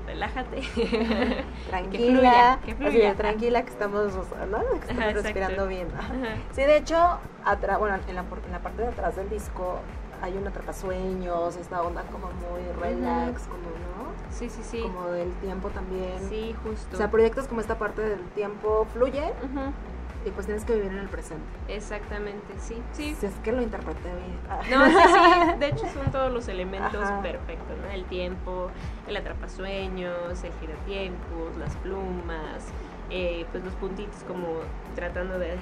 [SPEAKER 7] relájate.
[SPEAKER 2] tranquila,
[SPEAKER 7] que fluya.
[SPEAKER 2] tranquila que estamos, ¿no? Que estamos
[SPEAKER 7] Ajá, exacto.
[SPEAKER 2] respirando bien.
[SPEAKER 7] Ajá.
[SPEAKER 2] Sí, de hecho, atrás, bueno, en la, en la parte de atrás del disco hay un atrapasueños, esta onda como muy relax, como, ¿no?
[SPEAKER 7] Sí, sí, sí.
[SPEAKER 2] Como del tiempo también.
[SPEAKER 7] Sí, justo.
[SPEAKER 2] O sea, proyectos como esta parte del tiempo fluye
[SPEAKER 7] Ujú,
[SPEAKER 2] y pues tienes que vivir en el presente.
[SPEAKER 7] Exactamente, sí, sí.
[SPEAKER 2] Si es que lo interpreté bien. Ah.
[SPEAKER 7] No, sí, sí. De hecho, son todos los elementos
[SPEAKER 2] Ajá.
[SPEAKER 7] perfectos, ¿no? El tiempo, el atrapasueños, el giratiempos, las plumas, eh, pues los puntitos como tratando de eh,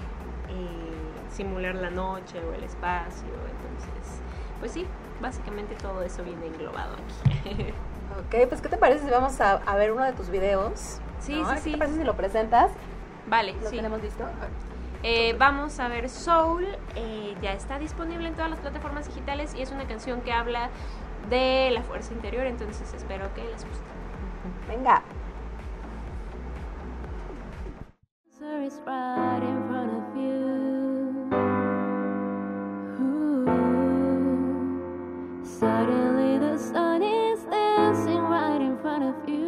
[SPEAKER 7] simular la noche o el espacio. Entonces, pues sí, básicamente todo eso viene englobado aquí.
[SPEAKER 2] Ok, pues ¿qué te parece si vamos a, a ver uno de tus videos?
[SPEAKER 7] Sí,
[SPEAKER 2] ¿no?
[SPEAKER 7] sí,
[SPEAKER 2] ¿Qué
[SPEAKER 7] sí.
[SPEAKER 2] te parece si lo presentas?
[SPEAKER 7] Vale,
[SPEAKER 2] ¿Lo
[SPEAKER 7] sí.
[SPEAKER 2] tenemos listo?
[SPEAKER 7] Eh, vamos a ver Soul, eh, ya está disponible en todas las plataformas digitales y es una canción que habla de la fuerza interior, entonces espero que les guste.
[SPEAKER 2] Venga.
[SPEAKER 6] answer is right in front of you. Ooh. Suddenly the sun is dancing right in front of you.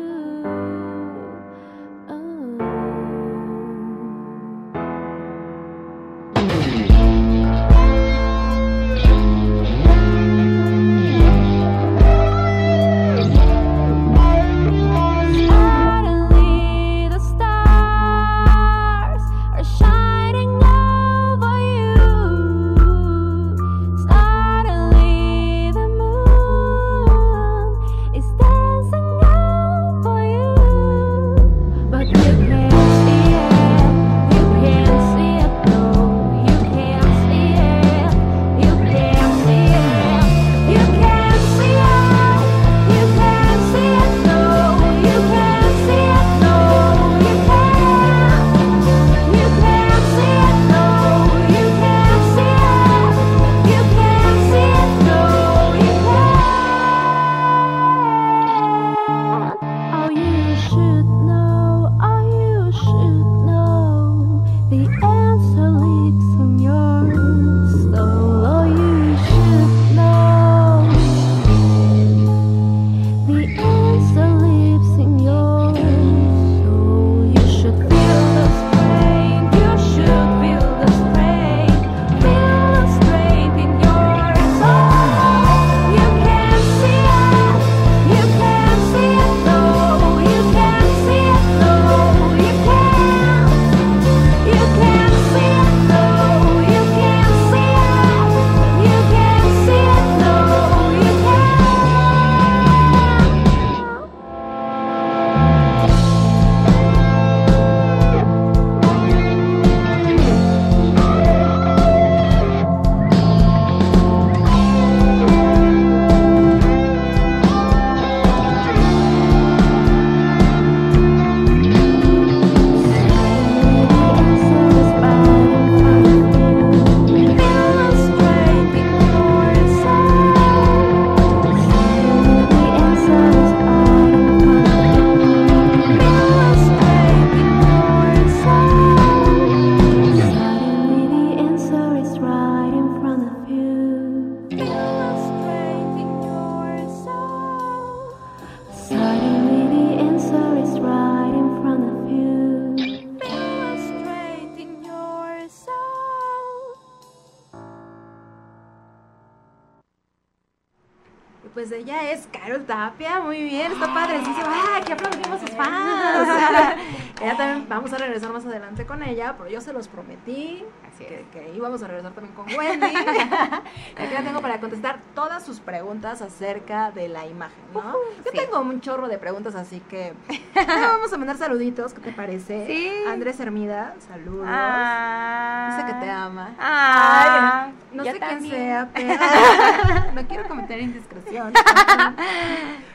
[SPEAKER 2] Pero yo se los prometí que, que íbamos a regresar también con Wendy. aquí la tengo para contestar todas sus preguntas acerca de la imagen, ¿no? Yo
[SPEAKER 3] sí.
[SPEAKER 2] tengo un chorro de preguntas, así que vamos a mandar saluditos, ¿qué te parece?
[SPEAKER 3] Sí.
[SPEAKER 2] Andrés Hermida, saludos.
[SPEAKER 3] Ah.
[SPEAKER 2] Dice que te ama.
[SPEAKER 3] Ah.
[SPEAKER 2] Ay, no sé
[SPEAKER 3] también.
[SPEAKER 2] quién sea, pero no quiero cometer indiscreciones. atención.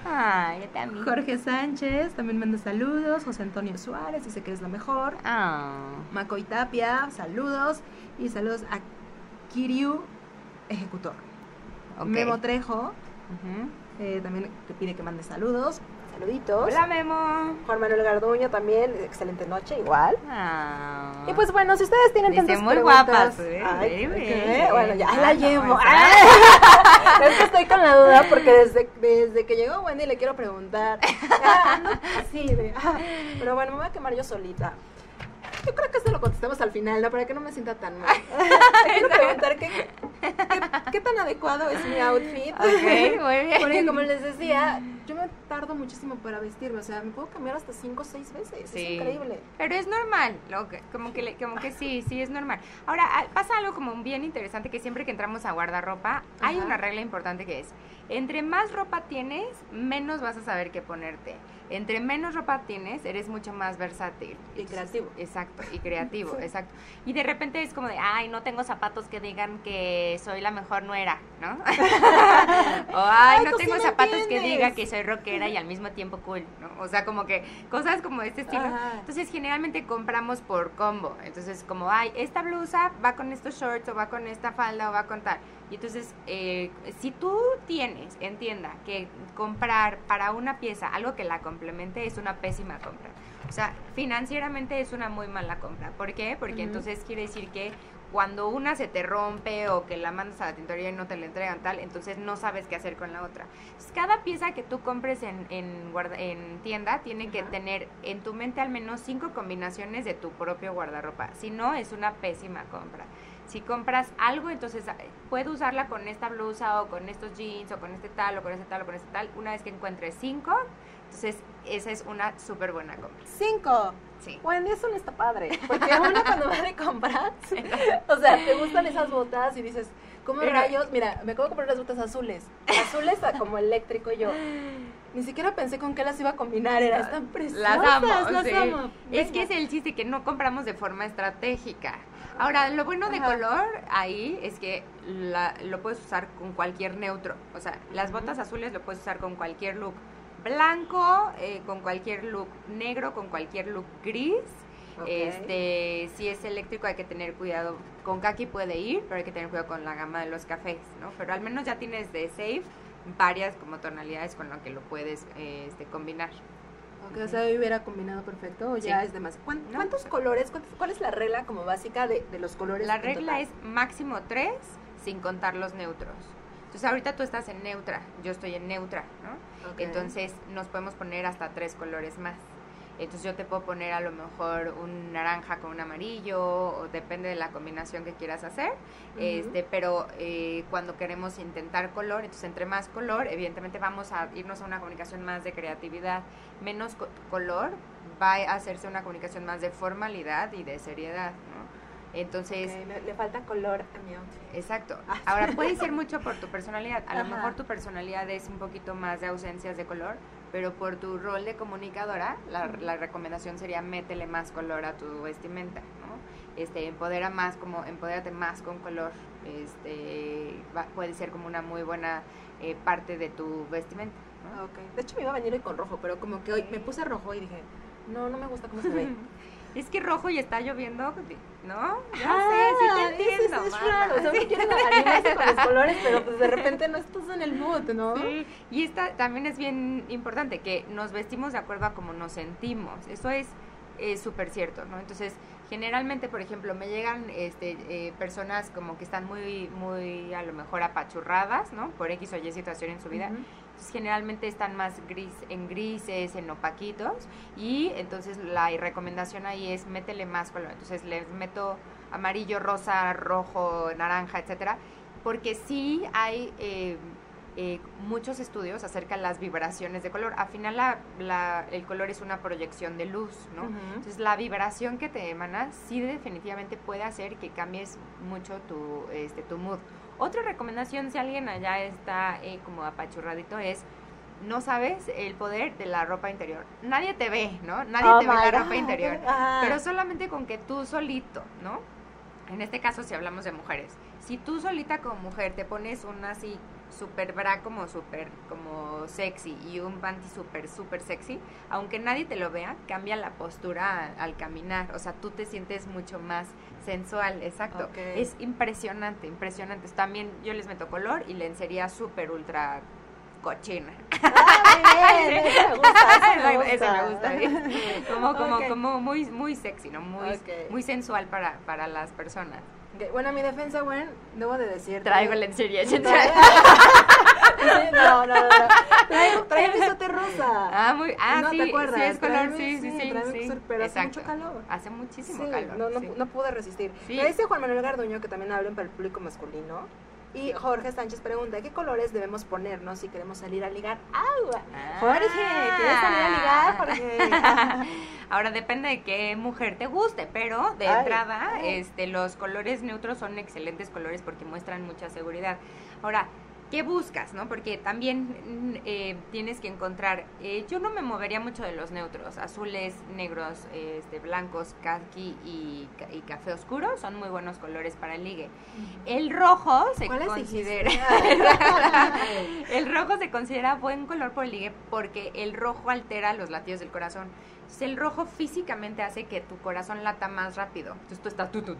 [SPEAKER 3] Ay, yo también.
[SPEAKER 2] Jorge Sánchez también manda saludos. José Antonio Suárez dice que eres la mejor.
[SPEAKER 3] Ah,
[SPEAKER 2] Macoy Tapia, saludos. Y saludos a Kiryu Ejecutor. Memo Trejo eh, también te pide que mande saludos. Saluditos.
[SPEAKER 3] Hola, Memo.
[SPEAKER 2] Juan Manuel Garduño también, excelente noche, igual.
[SPEAKER 3] Ah.
[SPEAKER 2] Y pues bueno, si ustedes tienen
[SPEAKER 3] Dice,
[SPEAKER 2] tantas
[SPEAKER 3] muy
[SPEAKER 2] preguntas...
[SPEAKER 3] guapas, ¿eh?
[SPEAKER 2] Ay, ¿qué?
[SPEAKER 3] bien.
[SPEAKER 2] Bueno, ya
[SPEAKER 3] Ah,
[SPEAKER 2] la
[SPEAKER 3] no,
[SPEAKER 2] llevo. es que estoy con la duda porque desde, desde que llegó Wendy le quiero preguntar. Ah, así de... ah, pero bueno, me voy a quemar yo solita. Yo creo que esto lo contestemos al final, ¿no? Para que no me sienta tan mal. Quiero preguntar qué, qué, qué tan adecuado es mi outfit.
[SPEAKER 3] Ok, muy bien.
[SPEAKER 2] Porque como les decía, yo me tardo muchísimo para vestirme. O sea, me puedo cambiar hasta 5 o 6 veces. Es increíble.
[SPEAKER 3] Pero es normal, lo que- como que le- como que sí, sí es normal. Ahora, ah, pasa algo como bien interesante que siempre que entramos a guardarropa, hay una regla importante que es, entre más ropa tienes, menos vas a saber qué ponerte. Entre menos ropa tienes, eres mucho más versátil.
[SPEAKER 2] Y creativo.
[SPEAKER 3] Exacto, y creativo,
[SPEAKER 2] Sí.
[SPEAKER 3] exacto. Y de repente es como de, ay, no tengo zapatos que digan que soy la mejor nuera, ¿no? o, ay,
[SPEAKER 2] Ay,
[SPEAKER 3] no
[SPEAKER 2] sí
[SPEAKER 3] tengo
[SPEAKER 2] me
[SPEAKER 3] zapatos que
[SPEAKER 2] entiendes.
[SPEAKER 3] digan que soy rockera y al mismo tiempo cool, ¿no? O sea, como que cosas como este estilo.
[SPEAKER 2] Ajá.
[SPEAKER 3] Entonces, generalmente compramos por combo. Entonces, como, ay, esta blusa va con estos shorts o va con esta falda o va con tal. Y entonces, eh, si tú tienes en tienda que comprar para una pieza algo que la complemente, es una pésima compra. O sea, financieramente es una muy mala compra. ¿Por qué? Porque entonces quiere decir que cuando una se te rompe o que la mandas a la tintorería y no te la entregan tal, entonces no sabes qué hacer con la otra. Entonces, cada pieza que tú compres en, en, guarda- en tienda tiene que tener en tu mente al menos cinco combinaciones de tu propio guardarropa. Si no, es una pésima compra. Si compras algo, entonces ah, puedo usarla con esta blusa o con estos jeans o con este tal o con este tal o con este tal. Una vez que encuentres cinco, entonces esa es una súper buena compra.
[SPEAKER 2] 5.
[SPEAKER 3] Sí.
[SPEAKER 2] Wendy, eso no está padre. Porque uno cuando va de compras, o sea, te gustan esas botas y dices, ¿cómo
[SPEAKER 3] Pero-
[SPEAKER 2] rayos? Mira, me acabo de comprar unas botas azules. Azules como eléctrico y yo. Ni siquiera pensé con qué las iba a combinar. Era, están preciosas.
[SPEAKER 3] Las amo,
[SPEAKER 2] las
[SPEAKER 3] sí.
[SPEAKER 2] amo.
[SPEAKER 3] Es que es el chiste que no compramos de forma estratégica. Ahora, lo bueno de
[SPEAKER 2] Ajá.
[SPEAKER 3] color ahí es que la- lo puedes usar con cualquier neutro. O sea, las botas azules lo puedes usar con cualquier look blanco, eh, con cualquier look negro, con cualquier look gris. Este, si es eléctrico hay que tener cuidado. Con kaki puede ir, pero hay que tener cuidado con la gama de los cafés, ¿no? Pero al menos ya tienes de safe varias como tonalidades con lo que lo puedes eh, este, combinar.
[SPEAKER 2] Ok, o sea, hubiera combinado perfecto o ya
[SPEAKER 3] Sí.
[SPEAKER 2] es de más. ¿Cuán-
[SPEAKER 3] No.
[SPEAKER 2] ¿Cuántos colores? cuántos- ¿Cuál es la regla como básica de, de los colores?
[SPEAKER 3] La regla es máximo tres sin contar los neutros. Entonces ahorita tú estás en neutra, yo estoy en neutra, ¿no?
[SPEAKER 2] Ok.
[SPEAKER 3] Entonces nos podemos poner hasta tres colores más. Entonces yo te puedo poner a lo mejor un naranja con un amarillo, o depende de la combinación que quieras hacer. este, pero eh, cuando queremos intentar color, entonces entre más color, evidentemente vamos a irnos a una comunicación más de creatividad. Menos co- color va a hacerse una comunicación más de formalidad y de seriedad, ¿no? Entonces,
[SPEAKER 2] le, le falta color a mi outfit.
[SPEAKER 3] Exacto.
[SPEAKER 2] Ah.
[SPEAKER 3] Ahora puede ser mucho por tu personalidad. A lo mejor tu personalidad es un poquito más de ausencias de color, pero por tu rol de comunicadora, la, la recomendación sería métele más color a tu vestimenta, ¿no? Este, empodera más, como empodérate más con color. Este, va- puede ser como una muy buena eh, parte de tu vestimenta. ¿no?
[SPEAKER 2] Ok. De hecho, me iba a venir hoy con rojo, pero como que hoy me puse rojo y dije, no, no me gusta cómo se ve.
[SPEAKER 3] Es que rojo y está lloviendo, ¿no? Ya
[SPEAKER 2] Ah,
[SPEAKER 3] sé, sí te
[SPEAKER 2] es-
[SPEAKER 3] entiendo.
[SPEAKER 2] Es, es
[SPEAKER 3] mana.
[SPEAKER 2] raro, o sea,
[SPEAKER 3] Sí.
[SPEAKER 2] animarse con los colores, pero pues de repente no estás en el mood, ¿no?
[SPEAKER 3] Sí, y esta también es bien importante, que nos vestimos de acuerdo a cómo nos sentimos. Eso es eh, súper cierto, ¿no? Entonces, generalmente, por ejemplo, me llegan este, eh, personas como que están muy, muy a lo mejor apachurradas, ¿no? Por X o Y situación en su vida.
[SPEAKER 2] Ujú.
[SPEAKER 3] Entonces, generalmente están más gris, en grises, en opaquitos. Y entonces la recomendación ahí es métele más color. Entonces les meto amarillo, rosa, rojo, naranja, etcétera. Porque sí hay eh, eh, muchos estudios acerca de las vibraciones de color. Al final la- la- el color es una proyección de luz, ¿no? Entonces la vibración que te emana sí definitivamente puede hacer que cambies mucho tu, este, tu mood. Otra recomendación, si alguien allá está eh, como apachurradito, es no sabes el poder de la ropa interior. Nadie te ve, ¿no? Nadie
[SPEAKER 2] Oh
[SPEAKER 3] te ve la ropa interior. Pero solamente con que tú solito, ¿no? En este caso, si hablamos de mujeres, si tú solita como mujer te pones una así super bra como super como sexy y un panty super super sexy, aunque nadie te lo vea, cambia la postura al caminar, o sea, tú te sientes mucho más sensual, exacto. Es impresionante, impresionante. También yo les meto color y lencería súper ultra cochina.
[SPEAKER 2] Ah, bien, ese me gusta, ese me gusta.
[SPEAKER 3] Ese me gusta, bien. Como, como, como muy, muy sexy, ¿no? Muy, muy sensual para, para las personas.
[SPEAKER 2] Ok, Bueno, mi defensa, Gwen, debo de decir.
[SPEAKER 3] Traigo lencería.
[SPEAKER 2] No, no, no. no. Traigo, traigo bisote rosa.
[SPEAKER 3] Ah, muy, ah,
[SPEAKER 2] no
[SPEAKER 3] sí,
[SPEAKER 2] te acuerdas.
[SPEAKER 3] sí es color, sí, sí, sí, sí.
[SPEAKER 2] Pero
[SPEAKER 3] Exacto.
[SPEAKER 2] hace mucho calor.
[SPEAKER 3] Hace muchísimo calor.
[SPEAKER 2] no, no, no pude resistir. Me dice Juan Manuel Garduño que también hablen para el público masculino. Y Jorge Sánchez pregunta, ¿qué colores debemos ponernos si queremos salir a ligar? ¡Agua!
[SPEAKER 3] Ah.
[SPEAKER 2] Jorge, ¿quieres salir a ligar, Jorge?
[SPEAKER 3] Ahora depende de qué mujer te guste, pero de
[SPEAKER 2] Ay,
[SPEAKER 3] entrada,
[SPEAKER 2] ay.
[SPEAKER 3] este, los colores neutros son excelentes colores porque muestran mucha seguridad. Ahora, ¿qué buscas, no? Porque también mm, eh, tienes que encontrar. eh, yo no me movería mucho de los neutros, azules, negros, eh, este, blancos, khaki y, ca- y café oscuro son muy buenos colores para el ligue. El rojo se
[SPEAKER 2] ¿Cuáles
[SPEAKER 3] considera. El rojo se considera buen color por el ligue porque el rojo altera los latidos del corazón. Entonces, el rojo físicamente hace que tu corazón lata más rápido. Entonces tú estás tu, tu.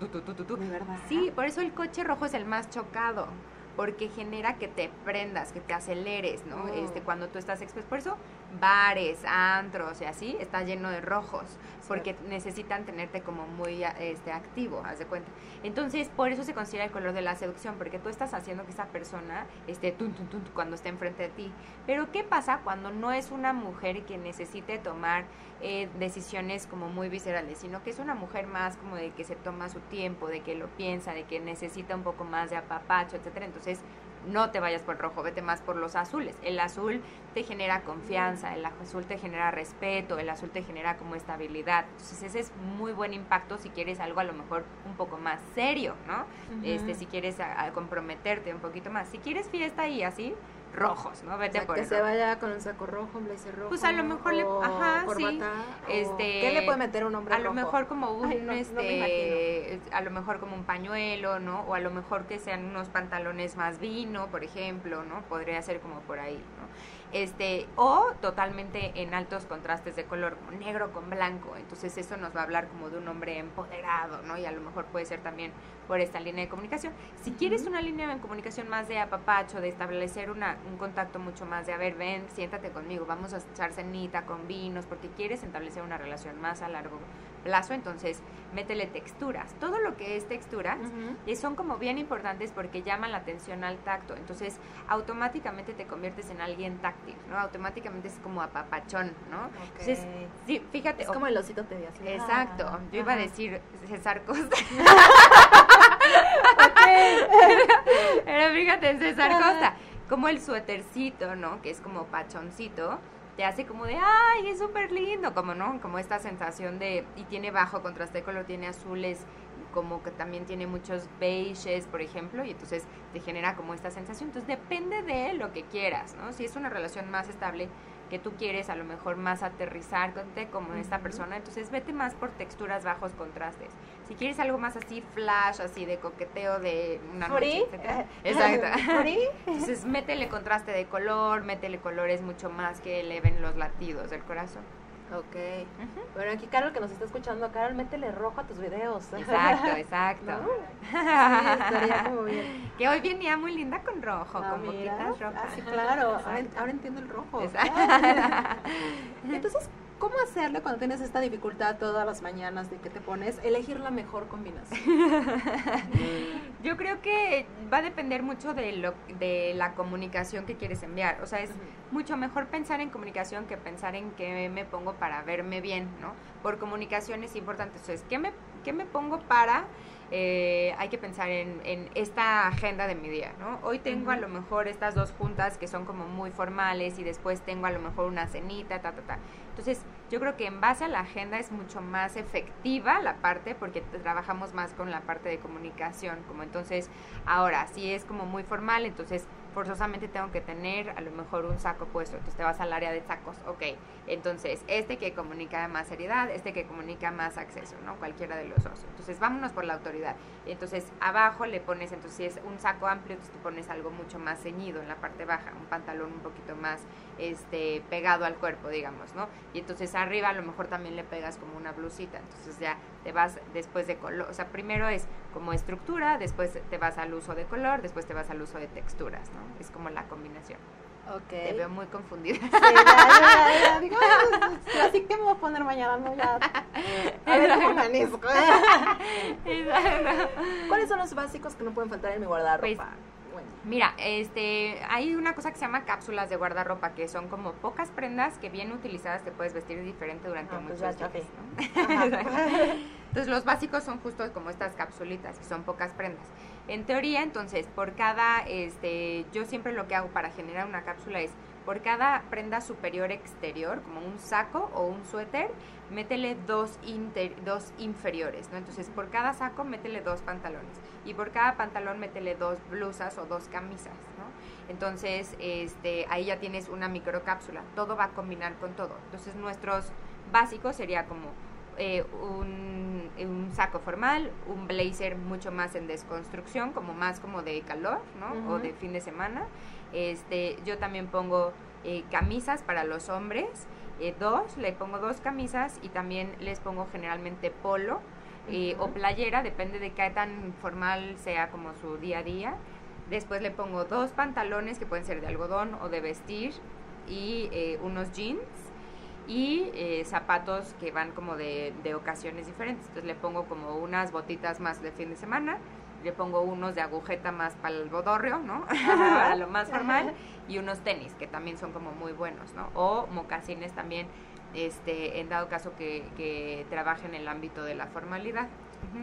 [SPEAKER 2] ¿De verdad?
[SPEAKER 3] Sí, por eso el coche rojo es el más chocado. Porque genera que te prendas, que te aceleres, ¿no?
[SPEAKER 2] Oh.
[SPEAKER 3] Este, cuando tú estás expuesto. Por eso, bares, antros y así, está lleno de rojos. Porque necesitan tenerte como muy este, activo, haz de cuenta. Entonces, por eso se considera el color de la seducción, porque tú estás haciendo que esa persona esté tun, tun, tun, cuando esté enfrente de ti. Pero, ¿qué pasa cuando no es una mujer que necesite tomar eh, decisiones como muy viscerales, sino que es una mujer más como de que se toma su tiempo, de que lo piensa, de que necesita un poco más de apapacho, etcétera? Entonces, no te vayas por el rojo, vete más por los azules. El azul te genera confianza, el azul te genera respeto, el azul te genera como estabilidad. Entonces ese es muy buen impacto si quieres algo a lo mejor un poco más serio, ¿no? Este, si quieres a- a comprometerte un poquito más. Si quieres fiesta y así, rojos, ¿no?
[SPEAKER 2] O
[SPEAKER 3] Vete
[SPEAKER 2] sea,
[SPEAKER 3] por
[SPEAKER 2] que
[SPEAKER 3] el
[SPEAKER 2] se
[SPEAKER 3] rojo.
[SPEAKER 2] vaya con un saco rojo, un blazer rojo.
[SPEAKER 3] Pues a lo mejor le-
[SPEAKER 2] o
[SPEAKER 3] ajá, sí.
[SPEAKER 2] corbata, o-
[SPEAKER 3] Este,
[SPEAKER 2] ¿Qué le puede meter un hombre
[SPEAKER 3] a lo
[SPEAKER 2] rojo?
[SPEAKER 3] mejor como un
[SPEAKER 2] Ay, no- no me
[SPEAKER 3] este a lo mejor como un pañuelo no o a lo mejor que sean unos pantalones más vino por ejemplo no podría ser como por ahí no este o totalmente en altos contrastes de color como negro con blanco. Entonces eso nos va a hablar como de un hombre empoderado no y a lo mejor puede ser también por esta línea de comunicación. Si quieres una línea de comunicación más de apapacho de establecer una, un contacto mucho más de a ver ven siéntate conmigo vamos a echar cenita con vinos porque quieres establecer una relación más a largo plazo, entonces métele texturas. Todo lo que es texturas
[SPEAKER 2] Ujú.
[SPEAKER 3] y son como bien importantes porque llaman la atención al tacto. Entonces, automáticamente te conviertes en alguien táctil, ¿no? Automáticamente es como apapachón, ¿no? Entonces, sí, fíjate.
[SPEAKER 2] Es como el osito te dio así.
[SPEAKER 3] Exacto.
[SPEAKER 2] Ah,
[SPEAKER 3] Yo iba a decir César Costa. Pero fíjate César Costa, como el suétercito, ¿no? Que es como pachoncito, te hace como de, ay, es súper lindo, como, ¿no? Como esta sensación de, y tiene bajo contraste de color, tiene azules, como que también tiene muchos beiges, por ejemplo, y entonces te genera como esta sensación. Entonces depende de lo que quieras, ¿no? Si es una relación más estable, que tú quieres a lo mejor más aterrizar conte como esta persona, entonces vete más por texturas bajos contrastes. Si quieres algo más así flash, así de coqueteo de una noche, etcétera. Exacto.
[SPEAKER 2] ¿Free?
[SPEAKER 3] Entonces métele contraste de color, métele colores mucho más que eleven los latidos del corazón.
[SPEAKER 2] Ok. Bueno, aquí Carol que nos está escuchando, Carol, métele rojo a tus videos.
[SPEAKER 3] Exacto, exacto.
[SPEAKER 2] ¿No? Sí, estaría como bien.
[SPEAKER 3] Que hoy venía muy linda con rojo,
[SPEAKER 2] Ah,
[SPEAKER 3] con
[SPEAKER 2] mira.
[SPEAKER 3] rojas.
[SPEAKER 2] Ah, sí, claro. Ahora,
[SPEAKER 3] Exacto.
[SPEAKER 2] ahora entiendo el rojo.
[SPEAKER 3] Exacto.
[SPEAKER 2] Entonces, ¿cómo hacerle cuando tienes esta dificultad todas las mañanas de que te pones elegir la mejor combinación?
[SPEAKER 3] Yo creo que va a depender mucho de lo de la comunicación que quieres enviar. O sea, es mucho mejor pensar en comunicación que pensar en qué me pongo para verme bien, ¿no? Por comunicación es importante. Entonces, ¿qué me, qué me pongo para? Eh, hay que pensar en, en esta agenda de mi día, ¿no? Hoy tengo a lo mejor estas dos juntas que son como muy formales y después tengo a lo mejor una cenita, ta, ta, ta. Entonces, yo creo que en base a la agenda es mucho más efectiva la parte porque trabajamos más con la parte de comunicación, como entonces, ahora, si es como muy formal, entonces forzosamente tengo que tener a lo mejor un saco puesto. Entonces te vas al área de sacos, ok. Entonces, este que comunica más seriedad, este que comunica más acceso, ¿no? Cualquiera de los dos. Entonces, vámonos por la autoridad. Entonces, abajo le pones, entonces si es un saco amplio, entonces te pones algo mucho más ceñido en la parte baja, un pantalón un poquito más este pegado al cuerpo, digamos, ¿no? Y entonces arriba a lo mejor también le pegas como una blusita. Entonces ya te vas después de color, o sea, primero es como estructura, después te vas al uso de color, después te vas al uso de texturas, ¿no? Es como la combinación.
[SPEAKER 2] Ok.
[SPEAKER 3] Te veo muy confundida.
[SPEAKER 2] Sí, ya, ya, ya, digo, así que me voy a poner mañana, ¿no? Ya. A ver cómo amanezco. ¿Cuáles son los básicos que no pueden faltar en mi guardarropa?
[SPEAKER 3] Pues, Mira, este, hay una cosa que se llama cápsulas de guardarropa, que son como pocas prendas que bien utilizadas te puedes vestir diferente durante
[SPEAKER 2] Ah, pues
[SPEAKER 3] muchos días. Entonces los básicos son justo como estas capsulitas, que son pocas prendas. En teoría, entonces, por cada, este, yo siempre lo que hago para generar una cápsula es, por cada prenda superior exterior, como un saco o un suéter, métele dos, inter- dos inferiores, ¿no? Entonces, por cada saco, métele dos pantalones. Y por cada pantalón, métele dos blusas o dos camisas, ¿no? Entonces, este, ahí ya tienes una microcápsula. Todo va a combinar con todo. Entonces, nuestros básicos sería como eh, un, un saco formal, un blazer mucho más en desconstrucción, como más como de calor, ¿no? O de fin de semana. Este, yo también pongo eh, camisas para los hombres, eh, dos, le pongo dos camisas y también les pongo generalmente polo eh, o playera, depende de qué tan formal sea como su día a día. Después le pongo dos pantalones que pueden ser de algodón o de vestir y eh, unos jeans y eh, zapatos que van como de, de ocasiones diferentes. Entonces le pongo como unas botitas más de fin de semana, le pongo unos de agujeta más para el bodorrio, ¿no? para lo más formal y unos tenis que también son como muy buenos, ¿no? O mocasines también, este, en dado caso que, que trabajen en el ámbito de la formalidad.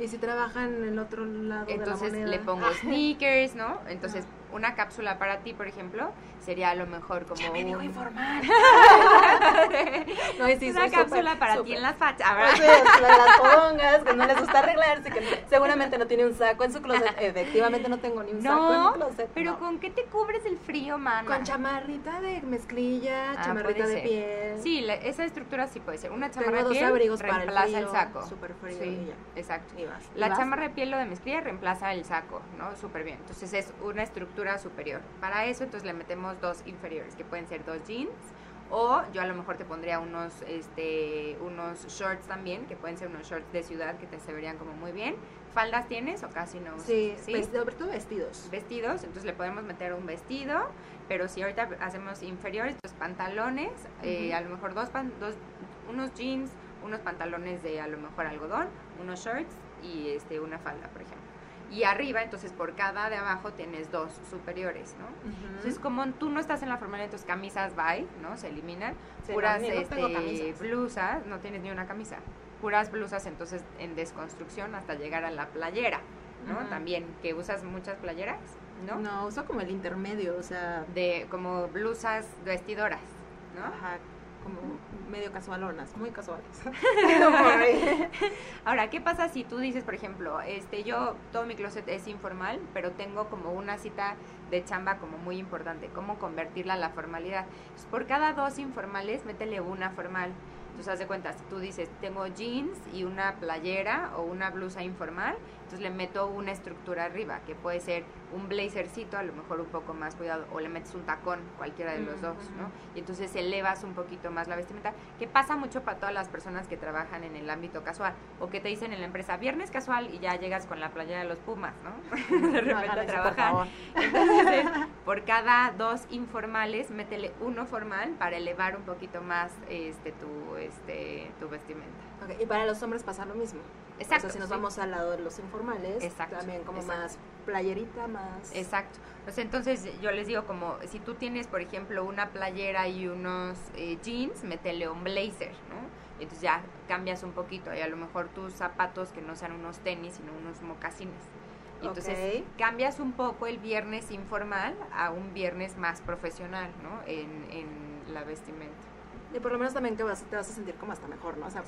[SPEAKER 2] Y si trabajan en el otro lado
[SPEAKER 3] Entonces
[SPEAKER 2] de la moneda.
[SPEAKER 3] le pongo sneakers, ¿no? Entonces una cápsula para ti, por ejemplo, sería a lo mejor como
[SPEAKER 2] Ya me
[SPEAKER 3] un-
[SPEAKER 2] informal. no, y sí,
[SPEAKER 3] una cápsula para ti en la facha, ¿verdad?
[SPEAKER 2] de las podongas, que no les gusta arreglarse, que no- seguramente no tiene un saco en su closet. Efectivamente no tengo ni un saco en mi closet.
[SPEAKER 3] pero
[SPEAKER 2] no.
[SPEAKER 3] ¿con qué te cubres el frío, mana?
[SPEAKER 2] Con chamarrita de mezclilla,
[SPEAKER 3] Ah,
[SPEAKER 2] chamarrita de piel.
[SPEAKER 3] Sí, la- esa estructura sí puede ser. Una
[SPEAKER 2] Tengo
[SPEAKER 3] chamarra de
[SPEAKER 2] dos
[SPEAKER 3] piel
[SPEAKER 2] abrigos para el
[SPEAKER 3] reemplaza
[SPEAKER 2] frío,
[SPEAKER 3] el saco.
[SPEAKER 2] súper frío
[SPEAKER 3] Sí,
[SPEAKER 2] y ya.
[SPEAKER 3] exacto.
[SPEAKER 2] Y vas, y
[SPEAKER 3] La
[SPEAKER 2] vas.
[SPEAKER 3] chamarra de piel o de mezclilla reemplaza el saco, ¿no? Súper bien. Entonces es una estructura superior. Para eso, entonces le metemos dos inferiores, que pueden ser dos jeans. O yo a lo mejor te pondría unos, este, unos shorts también, que pueden ser unos shorts de ciudad que te se verían como muy bien. ¿Faldas tienes o casi no?
[SPEAKER 2] Sí, pues, sobre todo vestidos.
[SPEAKER 3] vestidos, entonces le podemos meter un vestido, pero si ahorita hacemos inferiores, pues pantalones, eh,
[SPEAKER 2] Ujú.
[SPEAKER 3] a lo mejor dos, pan- dos, unos jeans, unos pantalones de a lo mejor algodón, unos shorts y este una falda, por ejemplo. Y arriba, entonces por cada de abajo tienes dos superiores, ¿no? Entonces como tú no estás en la formalidad, tus camisas bye, ¿no? Se eliminan. Puras
[SPEAKER 2] no,
[SPEAKER 3] este, blusas, no tienes ni una camisa. Puras blusas entonces en desconstrucción hasta llegar a la playera, ¿no? También que usas muchas playeras, ¿no?
[SPEAKER 2] ¿no? uso como el intermedio, o sea,
[SPEAKER 3] de como blusas vestidoras, ¿no?
[SPEAKER 2] ajá, como medio casualonas, muy casuales.
[SPEAKER 3] Ahora, ¿qué pasa si tú dices, por ejemplo, este yo todo mi closet es informal, pero tengo como una cita de chamba como muy importante, cómo convertirla a la formalidad? Pues por cada dos informales, métele una formal. Entonces, haz de cuenta, si tú dices, tengo jeans y una playera o una blusa informal, entonces le meto una estructura arriba, que puede ser un blazercito, a lo mejor un poco más cuidado, o le metes un tacón, cualquiera de los dos, ¿no? Y entonces elevas un poquito más la vestimenta, que pasa mucho para todas las personas que trabajan en el ámbito casual, o que te dicen en la empresa, viernes casual, y ya llegas con la playera de los Pumas, ¿no? de repente a
[SPEAKER 2] por
[SPEAKER 3] trabajar. Entonces, por cada dos informales, métele uno formal para elevar un poquito más este tu este tu vestimenta.
[SPEAKER 2] Ok, Y para los hombres pasa lo mismo.
[SPEAKER 3] Exacto.
[SPEAKER 2] O sea, si nos
[SPEAKER 3] sí.
[SPEAKER 2] vamos al lado de los informales,
[SPEAKER 3] Exacto,
[SPEAKER 2] también como
[SPEAKER 3] exacto.
[SPEAKER 2] más playerita, más...
[SPEAKER 3] Exacto. Pues entonces yo les digo como si tú tienes, por ejemplo, una playera y unos eh, jeans, métele un blazer, ¿no? Y entonces ya cambias un poquito y a lo mejor tus zapatos que no sean unos tenis, sino unos mocasines. Y entonces cambias un poco el viernes informal a un viernes más profesional, ¿no? En, en la vestimenta.
[SPEAKER 2] Y por lo menos también que vas, te vas a sentir como hasta mejor, ¿no? O sea,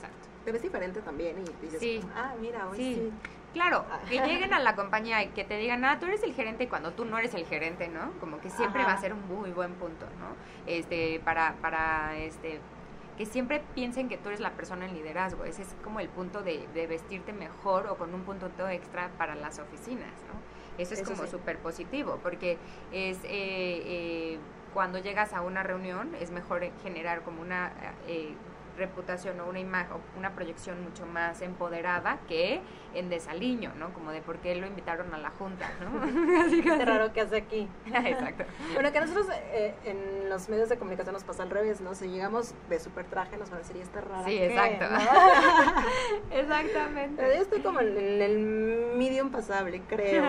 [SPEAKER 2] te ves diferente también y dices,
[SPEAKER 3] Sí.
[SPEAKER 2] ah, mira, hoy
[SPEAKER 3] Sí.
[SPEAKER 2] sí.
[SPEAKER 3] Claro, que lleguen a la compañía y que te digan, ah, tú eres el gerente cuando tú no eres el gerente, ¿no? Como que siempre
[SPEAKER 2] Ajá.
[SPEAKER 3] va a ser un muy buen punto, ¿no? Este, para, para, este, que siempre piensen que tú eres la persona en liderazgo. Ese es como el punto de, de vestirte mejor o con un punto extra para las oficinas, ¿no? Eso es
[SPEAKER 2] Eso
[SPEAKER 3] como
[SPEAKER 2] sí.
[SPEAKER 3] súper positivo, porque es eh, eh, cuando llegas a una reunión es mejor generar como una eh, reputación o una imagen, o una proyección mucho más empoderada que en desaliño, ¿no? Como de por qué lo invitaron a la junta, ¿no? Así que-
[SPEAKER 2] Qué raro que hace aquí.
[SPEAKER 3] Exacto.
[SPEAKER 2] Bueno, que a nosotros eh, en los medios de comunicación nos pasa al revés, ¿no? Si llegamos de super traje nos van a decir, ¿y esta rara
[SPEAKER 3] Sí,
[SPEAKER 2] qué?",
[SPEAKER 3] exacto.
[SPEAKER 2] ¿no?
[SPEAKER 3] Exactamente.
[SPEAKER 2] Yo estoy como en, en el medium pasable, creo.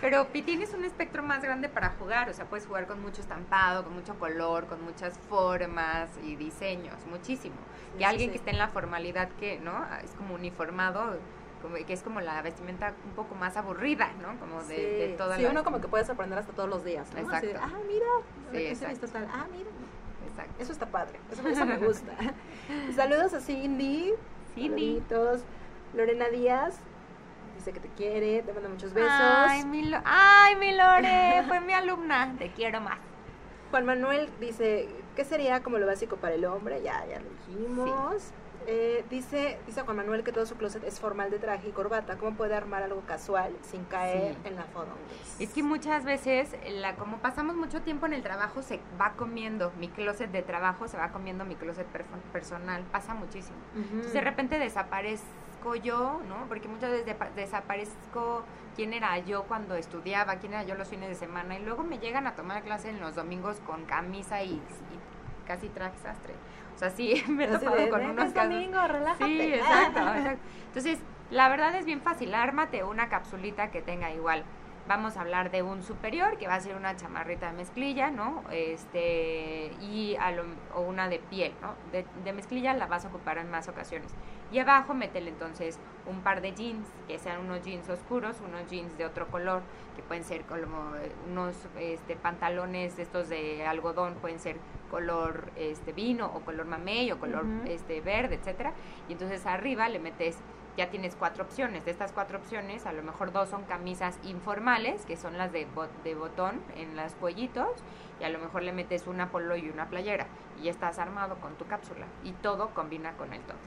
[SPEAKER 3] Pero tienes un espectro más grande para jugar, o sea, puedes jugar con mucho estampado, con mucho color, con muchas formas y diseños, muchísimo. Y
[SPEAKER 2] sí,
[SPEAKER 3] alguien
[SPEAKER 2] sí.
[SPEAKER 3] que esté en la formalidad que, ¿no? Es como uniformado, como, que es como la vestimenta un poco más aburrida, ¿no? Como de,
[SPEAKER 2] sí,
[SPEAKER 3] de toda
[SPEAKER 2] sí,
[SPEAKER 3] la...
[SPEAKER 2] uno como que puedes aprender hasta todos los días, ¿no? Así de,
[SPEAKER 3] Exacto.
[SPEAKER 2] ah, mira,
[SPEAKER 3] Sí,
[SPEAKER 2] ¿de qué se
[SPEAKER 3] exacto.
[SPEAKER 2] tal? Ah, mira.
[SPEAKER 3] Exacto.
[SPEAKER 2] Eso está padre, eso, eso me gusta. Saludos a Cindy.
[SPEAKER 3] Cindy.
[SPEAKER 2] Saluditos. Lorena Díaz dice que te quiere, te manda muchos besos.
[SPEAKER 3] Ay, mi, Lo- ay, mi Lore, fue mi alumna, te quiero más.
[SPEAKER 2] Juan Manuel dice, ¿qué sería como lo básico para el hombre? Ya, ya lo dijimos. Eh, dice, dice Juan Manuel que todo su closet es formal de traje y corbata. ¿Cómo puede armar algo casual sin caer
[SPEAKER 3] Sí.
[SPEAKER 2] en la fodonguez?
[SPEAKER 3] Es que muchas veces, la, como pasamos mucho tiempo en el trabajo, se va comiendo, mi closet de trabajo se va comiendo mi closet personal, pasa muchísimo. Entonces de repente desaparezco yo, ¿no? Porque muchas veces depa- desaparezco quién era yo cuando estudiaba, quién era yo los fines de semana, y luego me llegan a tomar clase en los domingos con camisa y, y casi traje sastre. O sea, sí, me he topado
[SPEAKER 2] de,
[SPEAKER 3] con
[SPEAKER 2] "Ven,
[SPEAKER 3] unos casos.
[SPEAKER 2] domingo, relájate".
[SPEAKER 3] Sí, exacto, exacto. Entonces, la verdad es bien fácil, ármate una capsulita que tenga igual. Vamos a hablar de un superior, que va a ser una chamarrita de mezclilla, ¿no? Este, y a lo- o una de piel, ¿no? De, de mezclilla la vas a ocupar en más ocasiones. Y abajo métele entonces un par de jeans, que sean unos jeans oscuros, unos jeans de otro color, que pueden ser como unos este, pantalones estos de algodón, pueden ser color este vino o color mamey o color este verde, etcétera. Y entonces arriba le metes ya tienes cuatro opciones. De estas cuatro opciones, a lo mejor dos son camisas informales, que son las de botón en los cuellitos, y a lo mejor le metes una polo y una playera, y ya estás armado con tu cápsula, y todo combina con el todo.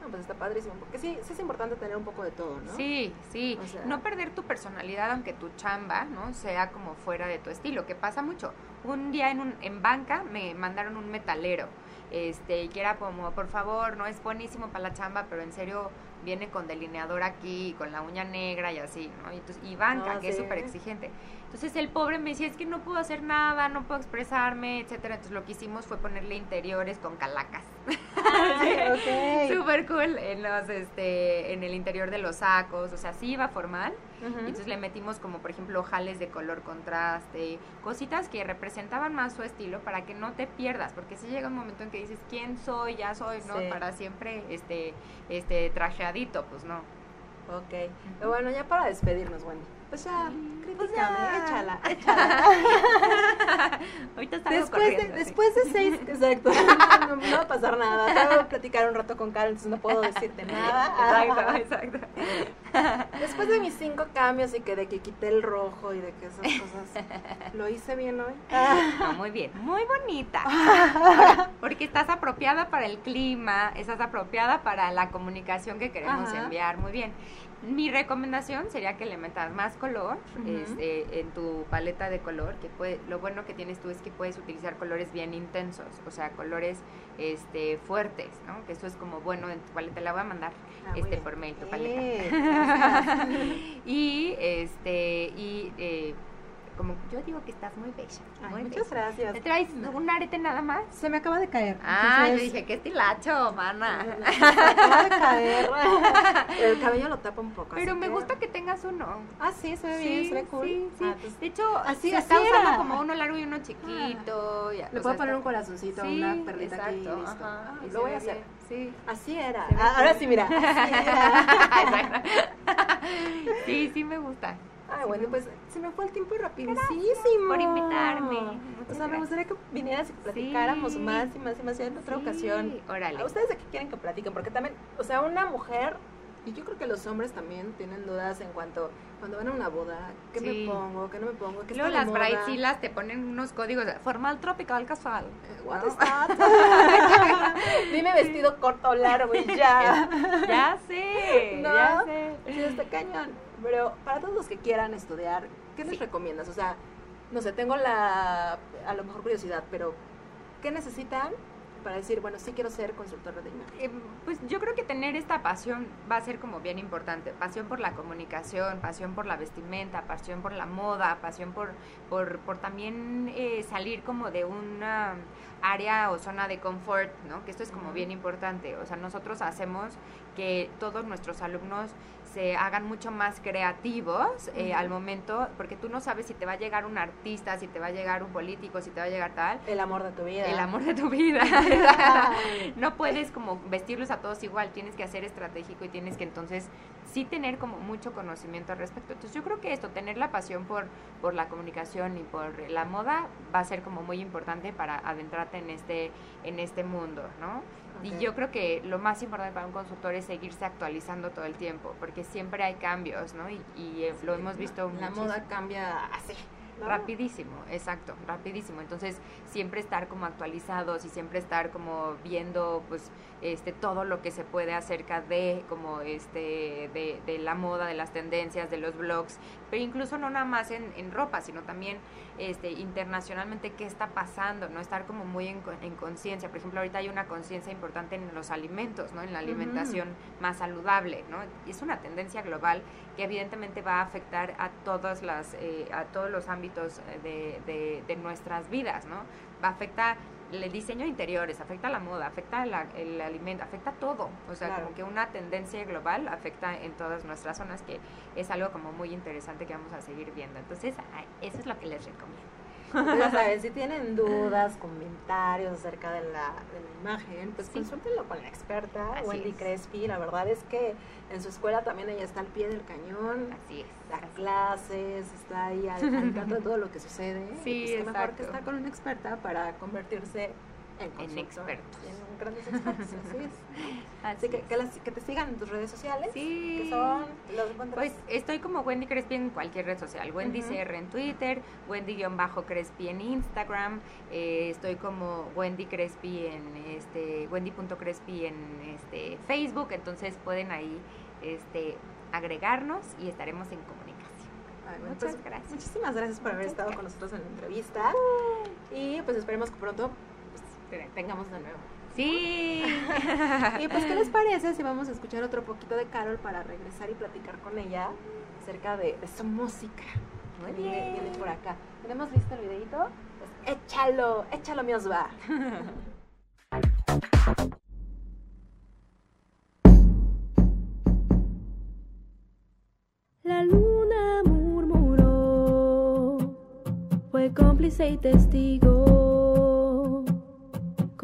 [SPEAKER 2] No, pues está padrísimo, porque sí, sí es importante tener un poco de todo, ¿no?
[SPEAKER 3] Sí, sí.
[SPEAKER 2] O sea-
[SPEAKER 3] no perder tu personalidad, aunque tu chamba, ¿no? Sea como fuera de tu estilo, que pasa mucho. Un día en, un, en banca me mandaron un metalero, este, y que era como, por favor, no es buenísimo para la chamba, pero en serio viene con delineador aquí, con la uña negra y así, ¿no? Y, entonces- y banca,
[SPEAKER 2] Ah,
[SPEAKER 3] que es súper exigente. Entonces el pobre me decía, es que no puedo hacer nada, no puedo expresarme, etcétera. Entonces lo que hicimos fue ponerle interiores con calacas.
[SPEAKER 2] Ah, ok.
[SPEAKER 3] Súper cool en los este en el interior de los sacos, o sea, sí iba formal. Y entonces le metimos como por ejemplo jales de color contraste, cositas que representaban más su estilo para que no te pierdas, porque si llega un momento en que dices, ¿quién soy? Ya soy, ¿no?
[SPEAKER 2] Sí.
[SPEAKER 3] Para siempre este este trajeadito, pues no.
[SPEAKER 2] Ok. Pero bueno, ya para despedirnos, Wendy. Ya,
[SPEAKER 3] Pues
[SPEAKER 2] critícame, échala, échala.
[SPEAKER 3] Ahorita salgo
[SPEAKER 2] Después de, después de seis, exacto, no, no va a pasar nada. Tengo que platicar un rato con Karen, entonces no puedo decirte nada.
[SPEAKER 3] Exacto, exacto.
[SPEAKER 2] Después de mis cinco cambios y que de que quité el rojo y de que esas cosas, ¿lo hice bien hoy?
[SPEAKER 3] No, muy bien, muy bonita. Ahora, porque estás apropiada para el clima, estás apropiada para la comunicación que queremos
[SPEAKER 2] Ajá.
[SPEAKER 3] enviar, muy bien. Mi recomendación sería que le metas más color este, en tu paleta de color, que puede, lo bueno que tienes tú es que puedes utilizar colores bien intensos, o sea, colores este, fuertes, ¿no? Que eso es como bueno en tu paleta, la voy a mandar
[SPEAKER 2] Ah,
[SPEAKER 3] este por mail, tu paleta.
[SPEAKER 2] Eh, gracias.
[SPEAKER 3] y este, y eh, como yo digo que estás muy bella,
[SPEAKER 2] Ay,
[SPEAKER 3] muy
[SPEAKER 2] muchas
[SPEAKER 3] bella.
[SPEAKER 2] gracias.
[SPEAKER 3] ¿Te traes un arete nada más?
[SPEAKER 2] Se me acaba de caer.
[SPEAKER 3] Ah, yo
[SPEAKER 2] entonces-
[SPEAKER 3] dije, qué estilacho, mana.
[SPEAKER 2] Se me acaba de caer. El cabello lo tapa un poco.
[SPEAKER 3] Pero me
[SPEAKER 2] que-
[SPEAKER 3] gusta que tengas uno.
[SPEAKER 2] Ah, sí, se ve bien, se ve cool.
[SPEAKER 3] sí, sí.
[SPEAKER 2] Ah, entonces,
[SPEAKER 3] De hecho,
[SPEAKER 2] así-
[SPEAKER 3] se
[SPEAKER 2] así
[SPEAKER 3] está usando
[SPEAKER 2] era.
[SPEAKER 3] como uno largo y uno chiquito. ya,
[SPEAKER 2] Le puedo
[SPEAKER 3] sea,
[SPEAKER 2] poner
[SPEAKER 3] está-
[SPEAKER 2] un corazoncito,
[SPEAKER 3] Sí,
[SPEAKER 2] una perlita aquí
[SPEAKER 3] exacto,
[SPEAKER 2] listo.
[SPEAKER 3] ajá,
[SPEAKER 2] Ah,
[SPEAKER 3] y
[SPEAKER 2] lo voy a hacer.
[SPEAKER 3] bien, Sí.
[SPEAKER 2] Así era. Ah, ahora sí, mira. Así era.
[SPEAKER 3] Exacto. sí, sí me gusta.
[SPEAKER 2] Ay, bueno, pues se me fue el tiempo rapidísimo.
[SPEAKER 3] por invitarme.
[SPEAKER 2] O sea, me gustaría que vinieras y que platicáramos
[SPEAKER 3] Sí.
[SPEAKER 2] más y más y más ya en otra
[SPEAKER 3] Sí,
[SPEAKER 2] ocasión.
[SPEAKER 3] Órale.
[SPEAKER 2] ¿A ustedes de qué quieren que platiquen? Porque también, o sea, una mujer, y yo creo que los hombres también tienen dudas en cuanto, cuando van a una boda, ¿qué
[SPEAKER 3] Sí.
[SPEAKER 2] me pongo? ¿Qué no me pongo? ¿Qué
[SPEAKER 3] Luego las bridezillas te ponen unos códigos formal, tropical, casual.
[SPEAKER 2] Eh, What
[SPEAKER 3] ¿no?
[SPEAKER 2] is that? Dime vestido corto o largo y ya.
[SPEAKER 3] ya sé,
[SPEAKER 2] ¿No?
[SPEAKER 3] ya sé.
[SPEAKER 2] Sí, está cañón. Pero para todos los que quieran estudiar, ¿qué les recomiendas? O sea, no sé, tengo la, a lo mejor curiosidad, pero ¿qué necesitan para decir, bueno, sí quiero ser consultor de imagen?
[SPEAKER 3] Eh, Pues yo creo que tener esta pasión va a ser como bien importante. Pasión por la comunicación, pasión por la vestimenta, pasión por la moda, pasión por, por, por también eh, salir como de una área o zona de confort, ¿no? Que esto es como bien importante. O sea, nosotros hacemos que todos nuestros alumnos se hagan mucho más creativos eh, al momento, porque tú no sabes si te va a llegar un artista, si te va a llegar un político, si te va a llegar tal,
[SPEAKER 2] El amor de tu vida.
[SPEAKER 3] el amor de tu vida. no puedes como vestirlos a todos igual, tienes que hacer estratégico y tienes que entonces sí tener como mucho conocimiento al respecto. Entonces yo creo que esto, tener la pasión por, por la comunicación y por la moda va a ser como muy importante para adentrarte en este, en este mundo, ¿no? Y yo creo que lo más importante para un consultor es seguirse actualizando todo el tiempo, porque siempre hay cambios, ¿no? Y, y, eh, lo hemos visto
[SPEAKER 2] La moda cambia así. ¿no?
[SPEAKER 3] Rapidísimo, exacto, rapidísimo. Entonces, siempre estar como actualizados y siempre estar como viendo pues este todo lo que se puede acerca de como este de, de la moda, de las tendencias, de los blogs, pero incluso no nada más en, en ropa, sino también este internacionalmente qué está pasando, no estar como muy en, co- en conciencia. Por ejemplo, ahorita hay una conciencia importante en los alimentos, ¿no? En la alimentación más saludable, ¿no? Y es una tendencia global que evidentemente va a afectar a todas las eh, a todos los ámbitos eh, de, de- de nuestras vidas no va a afectar el diseño de interiores afecta la moda afecta la- el alimento afecta todo. O sea
[SPEAKER 2] Claro.
[SPEAKER 3] como que una tendencia global afecta en todas nuestras zonas que es algo como muy interesante que vamos a seguir viendo. Entonces eso es lo que les recomiendo
[SPEAKER 2] ya saben, si tienen dudas, comentarios acerca de la, de la imagen, pues
[SPEAKER 3] Sí.
[SPEAKER 2] consúltenlo con la experta,
[SPEAKER 3] Así
[SPEAKER 2] Wendy
[SPEAKER 3] es.
[SPEAKER 2] Crespi. La verdad es que en su escuela también ella está al pie del cañón,
[SPEAKER 3] así es
[SPEAKER 2] da clases, está ahí al, al tanto de todo lo que sucede.
[SPEAKER 3] Sí,
[SPEAKER 2] y pues mejor que estar con una experta para convertirse en
[SPEAKER 3] En expertos.
[SPEAKER 2] En grandes expertos, así es. Así
[SPEAKER 3] Así
[SPEAKER 2] que,
[SPEAKER 3] es.
[SPEAKER 2] que, las- que te sigan en tus redes sociales.
[SPEAKER 3] Sí.
[SPEAKER 2] Que son, los.
[SPEAKER 3] Pues estoy como Wendy Crespi en cualquier red social. Wendy
[SPEAKER 2] Ujú.
[SPEAKER 3] CR en Twitter, Wendy-Crespi en Instagram, eh, estoy como Wendy Crespi en este, Wendy.crespi en este Facebook, entonces pueden ahí este agregarnos y estaremos en comunicación.
[SPEAKER 2] Ay, bueno,
[SPEAKER 3] Muchas
[SPEAKER 2] pues,
[SPEAKER 3] gracias.
[SPEAKER 2] Muchísimas gracias por haber estado con nosotros en la entrevista. Y pues esperemos que pronto pues, te- tengamos de nuevo.
[SPEAKER 3] Sí.
[SPEAKER 2] Y pues, ¿qué les parece si vamos a escuchar otro poquito de Carol para regresar y platicar con ella acerca de, de su música?
[SPEAKER 3] Muy
[SPEAKER 2] viene por acá. ¿Tenemos listo el videito? Pues échalo, échalo, mi Osva.
[SPEAKER 6] La luna murmuró, fue cómplice y testigo.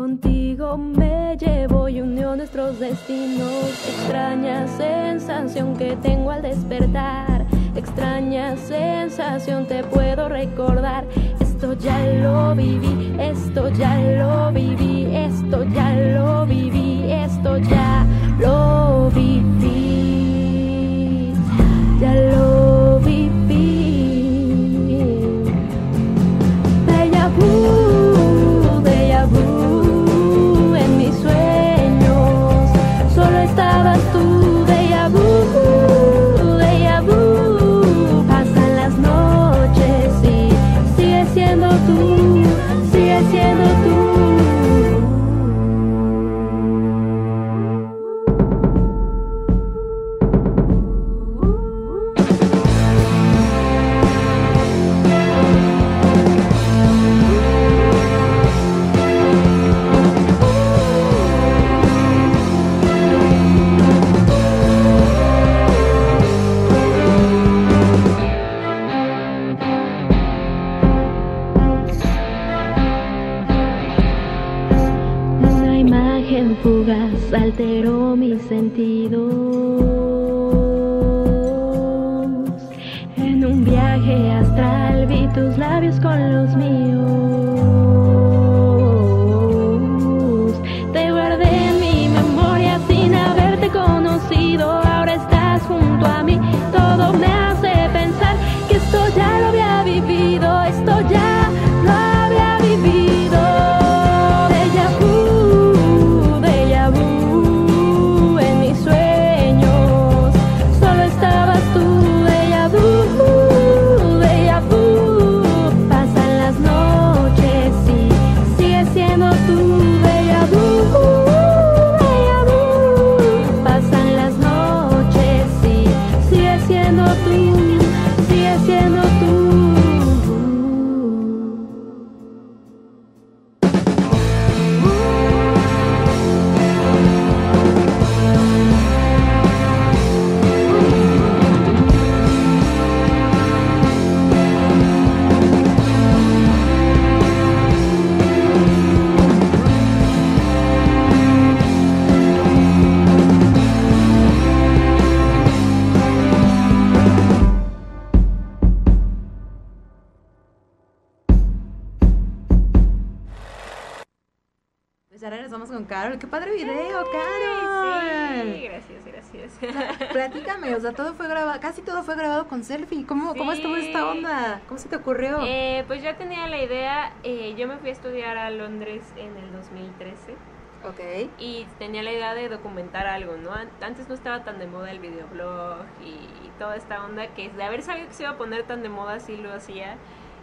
[SPEAKER 6] Contigo me llevo y unió nuestros destinos. Extraña sensación que tengo al despertar. Extraña sensación te puedo recordar. Esto ya lo viví, esto ya lo viví, esto ya lo viví, esto ya lo viví. Ya lo
[SPEAKER 2] selfie. ¿Cómo, ¿cómo estuvo
[SPEAKER 6] Sí.
[SPEAKER 2] esta onda? ¿Cómo se te ocurrió?
[SPEAKER 6] Eh, pues ya tenía la idea, eh, yo me fui a estudiar a Londres en el 2013
[SPEAKER 2] ok.
[SPEAKER 6] y tenía la idea de documentar algo, ¿no? An- Antes no estaba tan de moda el videoblog y toda esta onda que de haber sabido que se iba a poner tan de moda, sí lo hacía.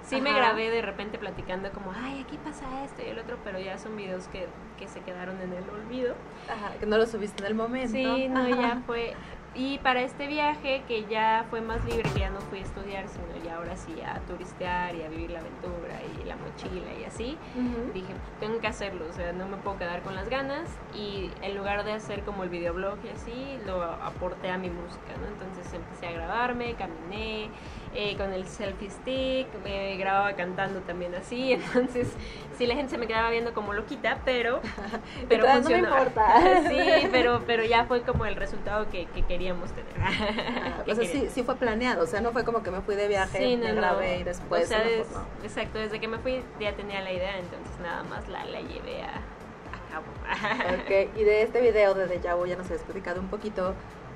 [SPEAKER 6] Sí me
[SPEAKER 2] Ajá.
[SPEAKER 6] grabé de repente platicando como, ay, aquí pasa esto y el otro, pero ya son videos que, que se quedaron en el olvido.
[SPEAKER 2] Ajá, que no lo subiste en el momento.
[SPEAKER 6] Sí, no,
[SPEAKER 2] Ajá.
[SPEAKER 6] ya fue. Y para este viaje, que ya fue más libre, que ya no fui a estudiar, sino ya ahora sí a turistear y a vivir la aventura y la mochila y así,
[SPEAKER 2] Ujú.
[SPEAKER 6] dije, tengo que hacerlo, o sea, no me puedo quedar con las ganas. Y en lugar de hacer como el videoblog y así, lo aporté a mi música, ¿no? Entonces empecé a grabarme, caminé. Eh, con el selfie stick, me grababa cantando también así, entonces sí la gente se me quedaba viendo como loquita, pero pero
[SPEAKER 2] no me importa.
[SPEAKER 6] sí, pero pero ya fue como el resultado que, que queríamos tener.
[SPEAKER 2] Ah,
[SPEAKER 6] Que
[SPEAKER 2] o sea, sí, sí fue planeado, o sea, no fue como que me fui de viaje,
[SPEAKER 6] Sí,
[SPEAKER 2] me
[SPEAKER 6] no,
[SPEAKER 2] grabé
[SPEAKER 6] no.
[SPEAKER 2] y después...
[SPEAKER 6] O sea, des- exacto, desde que me fui ya tenía la idea, entonces nada más la, la llevé a, a cabo.
[SPEAKER 2] Ok, y de este video de Deja Vu ya nos habías platicado un poquito,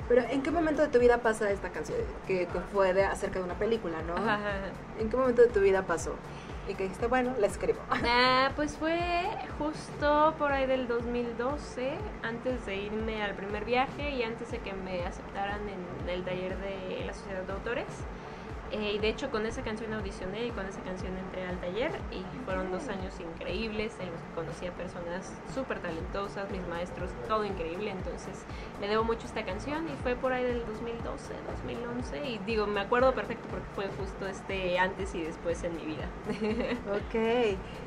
[SPEAKER 2] pero ¿en qué momento de tu vida pasa esta canción? Que, que fue de, acerca de una película, ¿no?
[SPEAKER 6] Ajá.
[SPEAKER 2] ¿En qué momento de tu vida pasó? Y que dijiste, bueno, la escribo.
[SPEAKER 6] Ah, pues fue justo por ahí del 2012, antes de irme al primer viaje y antes de que me aceptaran en el taller de la Sociedad de Autores. Eh, y de hecho con esa canción audicioné y con esa canción entré al taller y fueron dos años increíbles en los que conocí a personas súper talentosas, mis maestros, todo increíble. Entonces le debo mucho esta canción y fue por ahí del 2012, 2011 y digo, me acuerdo perfecto porque fue justo este antes y después en mi vida.
[SPEAKER 2] Ok,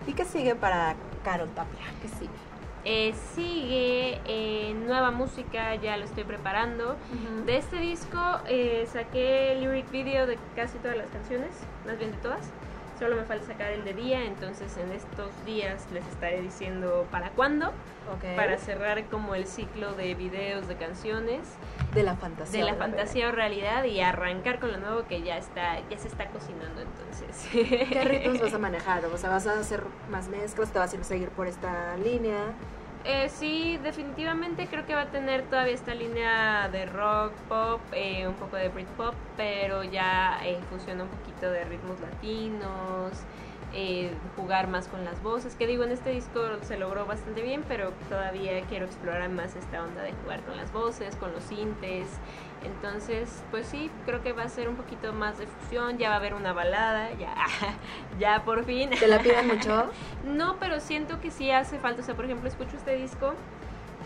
[SPEAKER 2] ¿y qué sigue para Carol Tapia? ¿Qué sigue?
[SPEAKER 6] Eh, sigue eh, nueva música, ya lo estoy preparando. De este disco eh, saqué lyric video de casi todas las canciones, más bien de todas. Solo me falta sacar el de día, entonces en estos días les estaré diciendo para cuándo,
[SPEAKER 2] Ok.
[SPEAKER 6] para cerrar como el ciclo de videos de canciones,
[SPEAKER 2] De la fantasía.
[SPEAKER 6] de la fantasía o realidad y arrancar con lo nuevo que ya está, ya se está cocinando entonces.
[SPEAKER 2] ¿Qué ritmos vas a manejar? O sea, ¿vas a hacer más mezclas? ¿Te vas a seguir por esta línea?
[SPEAKER 6] Eh, sí, definitivamente creo que va a tener todavía esta línea de rock, pop, eh, un poco de Britpop, pero ya eh, fusiona un poquito de ritmos latinos, eh, jugar más con las voces, que digo, en este disco se logró bastante bien, pero todavía quiero explorar más esta onda de jugar con las voces, con los sintes. Entonces, pues sí, creo que va a ser un poquito más de fusión, ya va a haber una balada, ya, ya por fin.
[SPEAKER 2] ¿Te la piden mucho?
[SPEAKER 6] No, pero siento que sí hace falta. O sea, por ejemplo, escucho este disco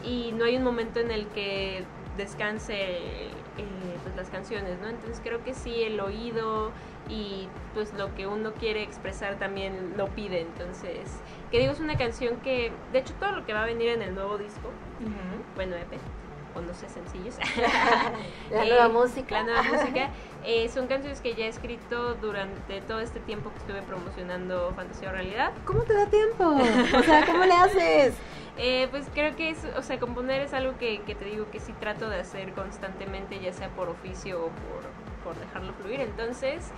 [SPEAKER 6] y no hay un momento en el que descanse eh, pues, las canciones, ¿no? Entonces creo que sí, el oído y pues lo que uno quiere expresar también lo pide. Entonces, que digo, es una canción que, de hecho, todo lo que va a venir en el nuevo disco, bueno, EP, o no sé, sencillos.
[SPEAKER 2] La
[SPEAKER 6] Eh,
[SPEAKER 2] nueva música.
[SPEAKER 6] La nueva música. eh, son canciones que ya he escrito durante todo este tiempo que estuve promocionando Fantasía o Realidad.
[SPEAKER 2] ¿Cómo te da tiempo? O sea, ¿cómo le haces?
[SPEAKER 6] Eh, pues creo que es, o sea, componer es algo que, que te digo que sí trato de hacer constantemente, ya sea por oficio o por, por dejarlo fluir. Entonces,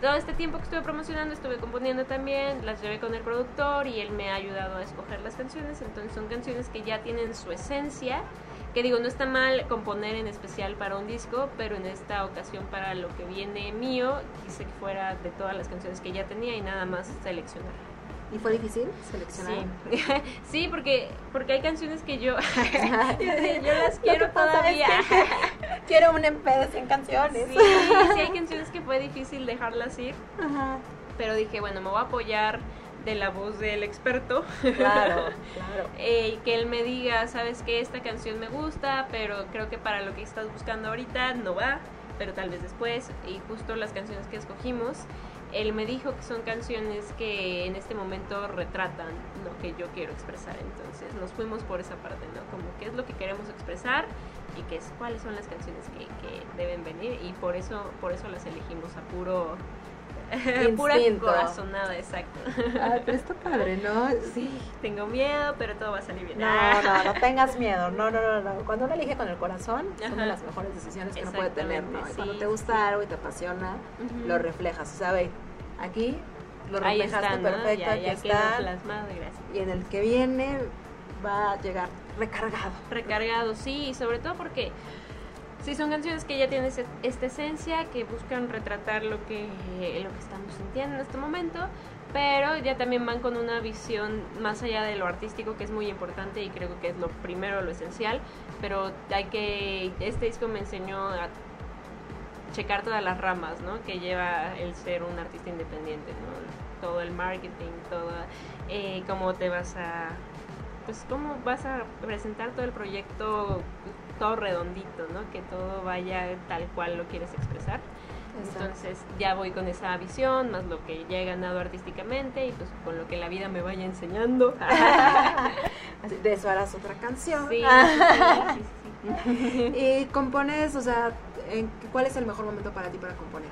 [SPEAKER 6] todo este tiempo que estuve promocionando, estuve componiendo también, las llevé con el productor y él me ha ayudado a escoger las canciones. Entonces, son canciones que ya tienen su esencia. Que digo, no está mal componer en especial para un disco, pero en esta ocasión para lo que viene mío, quise que fuera de todas las canciones que ya tenía y nada más seleccionar.
[SPEAKER 2] ¿Y fue difícil seleccionar?
[SPEAKER 6] Sí, sí porque, porque hay canciones que yo, yo las quiero todavía.
[SPEAKER 2] es que quiero un de 100 canciones.
[SPEAKER 6] Sí, sí, hay canciones que fue difícil dejarlas ir,
[SPEAKER 2] Ajá.
[SPEAKER 6] pero dije, bueno, me voy a apoyar de la voz del experto.
[SPEAKER 2] Claro, claro.
[SPEAKER 6] Eh, y que él me diga, sabes que esta canción me gusta, pero creo que para lo que estás buscando ahorita no va, pero tal vez después. Y justo las canciones que escogimos, él me dijo que son canciones que en este momento retratan lo que yo quiero expresar. Entonces nos fuimos por esa parte, ¿no? Como qué es lo que queremos expresar y qué es, cuáles son las canciones que, que deben venir. Y por eso, por eso las elegimos a puro... pura corazonada, exacto.
[SPEAKER 2] Ay, pero está padre, ¿no?
[SPEAKER 6] Sí, tengo miedo, pero todo va a salir bien.
[SPEAKER 2] No, no, no tengas miedo. No, no, no, no. Cuando uno elige con el corazón, son de las mejores decisiones que uno puede tener, ¿no?
[SPEAKER 6] Exactamente,
[SPEAKER 2] cuando
[SPEAKER 6] sí,
[SPEAKER 2] te
[SPEAKER 6] sí,
[SPEAKER 2] gusta
[SPEAKER 6] sí.
[SPEAKER 2] algo y te apasiona, lo reflejas. O sea, ve, aquí lo reflejaste
[SPEAKER 6] está, ¿no?
[SPEAKER 2] perfecto,
[SPEAKER 6] ya,
[SPEAKER 2] aquí
[SPEAKER 6] ya
[SPEAKER 2] está.
[SPEAKER 6] plasmado.
[SPEAKER 2] Y en el que viene va a llegar recargado.
[SPEAKER 6] Recargado, sí, y sobre todo porque sí son canciones que ya tienen esta esencia, que buscan retratar lo que, lo que estamos sintiendo en este momento, pero ya también van con una visión más allá de lo artístico, que es muy importante y creo que es lo primero, lo esencial, pero hay que, este disco me enseñó a checar todas las ramas, ¿no? Que lleva el ser un artista independiente, ¿no? Todo el marketing, todo, eh, cómo te vas a, pues cómo vas a presentar todo el proyecto todo redondito, ¿no? Que todo vaya tal cual lo quieres expresar. Entonces ya voy con esa visión, más lo que ya he ganado artísticamente y pues con lo que la vida me vaya enseñando.
[SPEAKER 2] De eso harás otra canción.
[SPEAKER 6] Sí, sí, sí, sí.
[SPEAKER 2] Y compones, o sea, ¿en- ¿cuál es el mejor momento para ti para componer?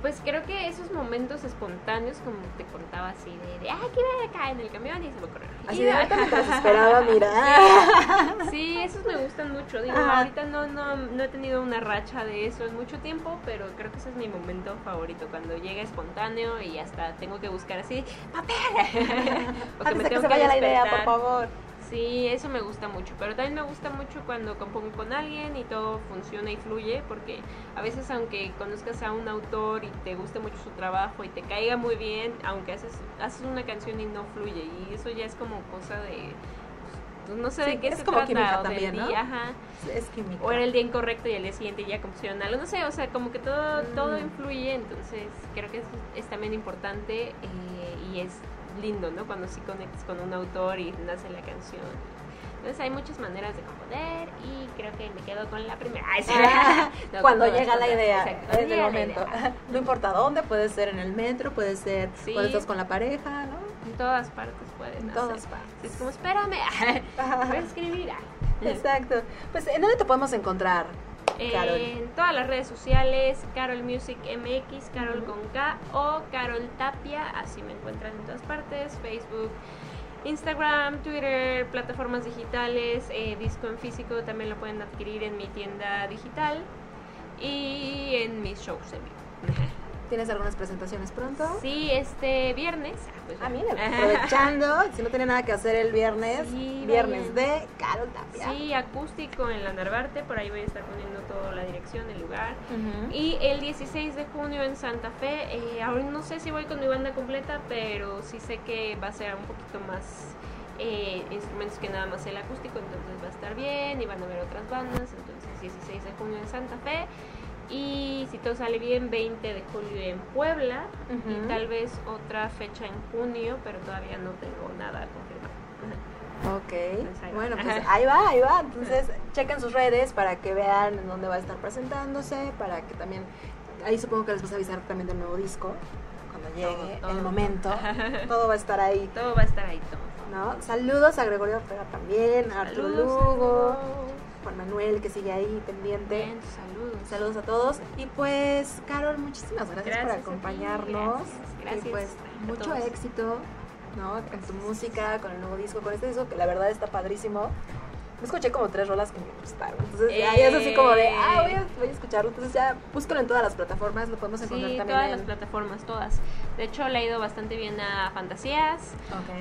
[SPEAKER 6] Pues creo que esos momentos espontáneos, como te contaba así, de, de ah, que iba acá en el camión y se me ocurrió.
[SPEAKER 2] Así de ahorita mientras esperaba, mira.
[SPEAKER 6] Sí, esos me gustan mucho. Digo,
[SPEAKER 2] Ajá.
[SPEAKER 6] ahorita no, no, no he tenido una racha de eso en mucho tiempo, pero creo que ese es mi momento favorito, cuando llega espontáneo y hasta tengo que buscar así, papel. o
[SPEAKER 2] Antes
[SPEAKER 6] me
[SPEAKER 2] de que
[SPEAKER 6] tengo
[SPEAKER 2] se vaya la idea, por favor.
[SPEAKER 6] Sí, eso me gusta mucho, pero también me gusta mucho cuando compongo con alguien y todo funciona y fluye, porque a veces aunque conozcas a un autor y te guste mucho su trabajo y te caiga muy bien, aunque haces, haces una canción y no fluye, y eso ya es como cosa de, pues, no sé
[SPEAKER 2] Sí,
[SPEAKER 6] de qué
[SPEAKER 2] es
[SPEAKER 6] se
[SPEAKER 2] como
[SPEAKER 6] trata,
[SPEAKER 2] química
[SPEAKER 6] o
[SPEAKER 2] también, ¿no?
[SPEAKER 6] ajá,
[SPEAKER 2] Es química.
[SPEAKER 6] o era el día incorrecto y al día siguiente ya compusieron algo, no sé, o sea, como que todo, todo
[SPEAKER 2] Mm.
[SPEAKER 6] influye, entonces creo que es también importante eh, y es lindo, ¿no? Cuando sí conectas con un autor y nace la canción. Entonces hay muchas maneras de componer y creo que me quedo con la primera. Ay, sí.
[SPEAKER 2] Ah,
[SPEAKER 6] No,
[SPEAKER 2] cuando llega la idea,
[SPEAKER 6] Exacto,
[SPEAKER 2] el momento.
[SPEAKER 6] idea.
[SPEAKER 2] No importa dónde, puede ser en el metro, puede ser
[SPEAKER 6] Sí.
[SPEAKER 2] cuando estás con la pareja, ¿no?
[SPEAKER 6] En todas partes pueden
[SPEAKER 2] En
[SPEAKER 6] hacer.
[SPEAKER 2] todas partes.
[SPEAKER 6] Es como, espérame, voy a escribir.
[SPEAKER 2] Exacto. Pues, ¿en dónde te podemos encontrar, Carol?
[SPEAKER 6] En todas las redes sociales, Carol Music MX, Carol
[SPEAKER 2] Ujú.
[SPEAKER 6] con K o Carol Tapia, así me encuentran en todas partes, Facebook, Instagram, Twitter, plataformas digitales, eh, disco en físico también lo pueden adquirir en mi tienda digital y en mis shows en vivo.
[SPEAKER 2] ¿Tienes algunas presentaciones pronto?
[SPEAKER 6] Sí, este viernes. ah, pues,
[SPEAKER 2] Ah, miren, aprovechando, si no tiene nada que hacer el viernes,
[SPEAKER 6] Sí,
[SPEAKER 2] viernes
[SPEAKER 6] vayan.
[SPEAKER 2] de Carol Tapia.
[SPEAKER 6] Sí, acústico en la Narvarte, por ahí voy a estar poniendo toda la dirección, el lugar. Y el 16 de junio en Santa Fe, eh, aún no sé si voy con mi banda completa, pero sí sé que va a ser un poquito más eh, instrumentos que nada más el acústico, entonces va a estar bien y van a haber otras bandas, entonces 16 de junio en Santa Fe. Y si todo sale bien, 20 de julio en Puebla y tal vez otra fecha en junio, pero todavía no tengo nada confirmado.
[SPEAKER 2] Ok,
[SPEAKER 6] Entonces, ahí va.
[SPEAKER 2] bueno, pues ahí va, ahí va. Entonces, chequen sus redes para que vean en dónde va a estar presentándose, para que también, ahí supongo que les vas a avisar también del nuevo disco, cuando llegue
[SPEAKER 6] todo.
[SPEAKER 2] el momento. Todo va a estar ahí,
[SPEAKER 6] Todo va a estar ahí todo.
[SPEAKER 2] ¿no? Saludos a Gregorio Ortega también, a Arturo Lugo,
[SPEAKER 6] saludos.
[SPEAKER 2] Juan Manuel que sigue ahí pendiente.
[SPEAKER 6] Bien, saludos.
[SPEAKER 2] Saludos a todos. Y pues, Carol, muchísimas gracias,
[SPEAKER 6] Gracias
[SPEAKER 2] por acompañarnos.
[SPEAKER 6] gracias, gracias
[SPEAKER 2] Y pues, mucho
[SPEAKER 6] todos.
[SPEAKER 2] éxito, ¿no? En tu música, con el nuevo disco, con este disco que la verdad está padrísimo. Me escuché como tres rolas que me gustaron. Entonces ya es así como de, ah, voy a, voy a escucharlo. Entonces ya búscalo en todas las plataformas, lo podemos encontrar
[SPEAKER 6] Sí,
[SPEAKER 2] también
[SPEAKER 6] todas
[SPEAKER 2] en...
[SPEAKER 6] las plataformas, todas. De hecho, le ha ido bastante bien a Fantasías,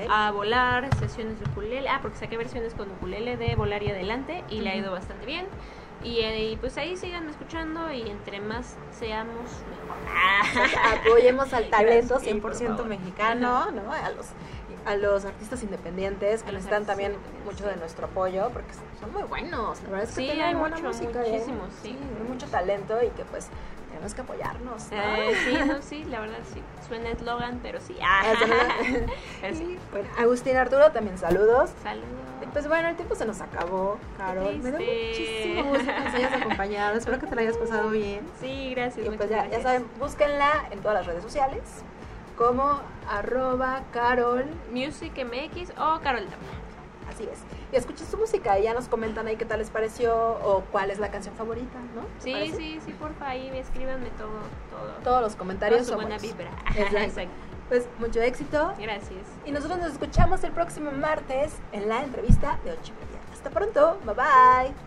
[SPEAKER 6] a Volar, sesiones de ukulele. Ah, porque saqué versiones con ukulele de Volar y Adelante y le ha ido bastante bien. Y, eh, y, pues ahí sigan escuchando y entre más seamos, mejor.
[SPEAKER 2] Apoyemos al talento
[SPEAKER 6] Gracias, sí, por
[SPEAKER 2] 100%
[SPEAKER 6] favor.
[SPEAKER 2] mexicano, ¿no? A los, a los artistas independientes que necesitan también mucho de nuestro apoyo porque son muy buenos. La verdad es que
[SPEAKER 6] Sí,
[SPEAKER 2] tienen
[SPEAKER 6] hay
[SPEAKER 2] buena
[SPEAKER 6] mucho,
[SPEAKER 2] música, ¿eh?
[SPEAKER 6] muchísimos, sí.
[SPEAKER 2] mucho talento y que pues tenemos que apoyarnos. ¿no?
[SPEAKER 6] Eh, sí, no, sí, la verdad sí. Suena eslogan, pero sí. Ah.
[SPEAKER 2] Ah,
[SPEAKER 6] sí.
[SPEAKER 2] Bueno, Agustín Arturo, también saludos.
[SPEAKER 6] Saludos.
[SPEAKER 2] Pues bueno, el tiempo se nos acabó, Carol. Me da muchísimo gusto que nos hayas acompañado. Espero que te la hayas pasado bien.
[SPEAKER 6] Sí, gracias.
[SPEAKER 2] Y pues ya, ya
[SPEAKER 6] gracias.
[SPEAKER 2] saben, búsquenla en todas las redes sociales como arroba Carol,
[SPEAKER 6] Music MX o Carol Dama.
[SPEAKER 2] así es. Y escuchen su música y ya nos comentan ahí qué tal les pareció o cuál es la canción favorita, ¿no? ¿Te
[SPEAKER 6] Sí,
[SPEAKER 2] parece?
[SPEAKER 6] sí, sí, porfa, ahí escríbanme todo, todo.
[SPEAKER 2] Todos los
[SPEAKER 6] Toda
[SPEAKER 2] comentarios
[SPEAKER 6] su
[SPEAKER 2] son
[SPEAKER 6] buena vibra.
[SPEAKER 2] Exacto.
[SPEAKER 6] Exacto.
[SPEAKER 2] Pues mucho éxito
[SPEAKER 6] Gracias.
[SPEAKER 2] y nosotros nos escuchamos el próximo martes en la entrevista de 8 y media. Hasta pronto, bye bye.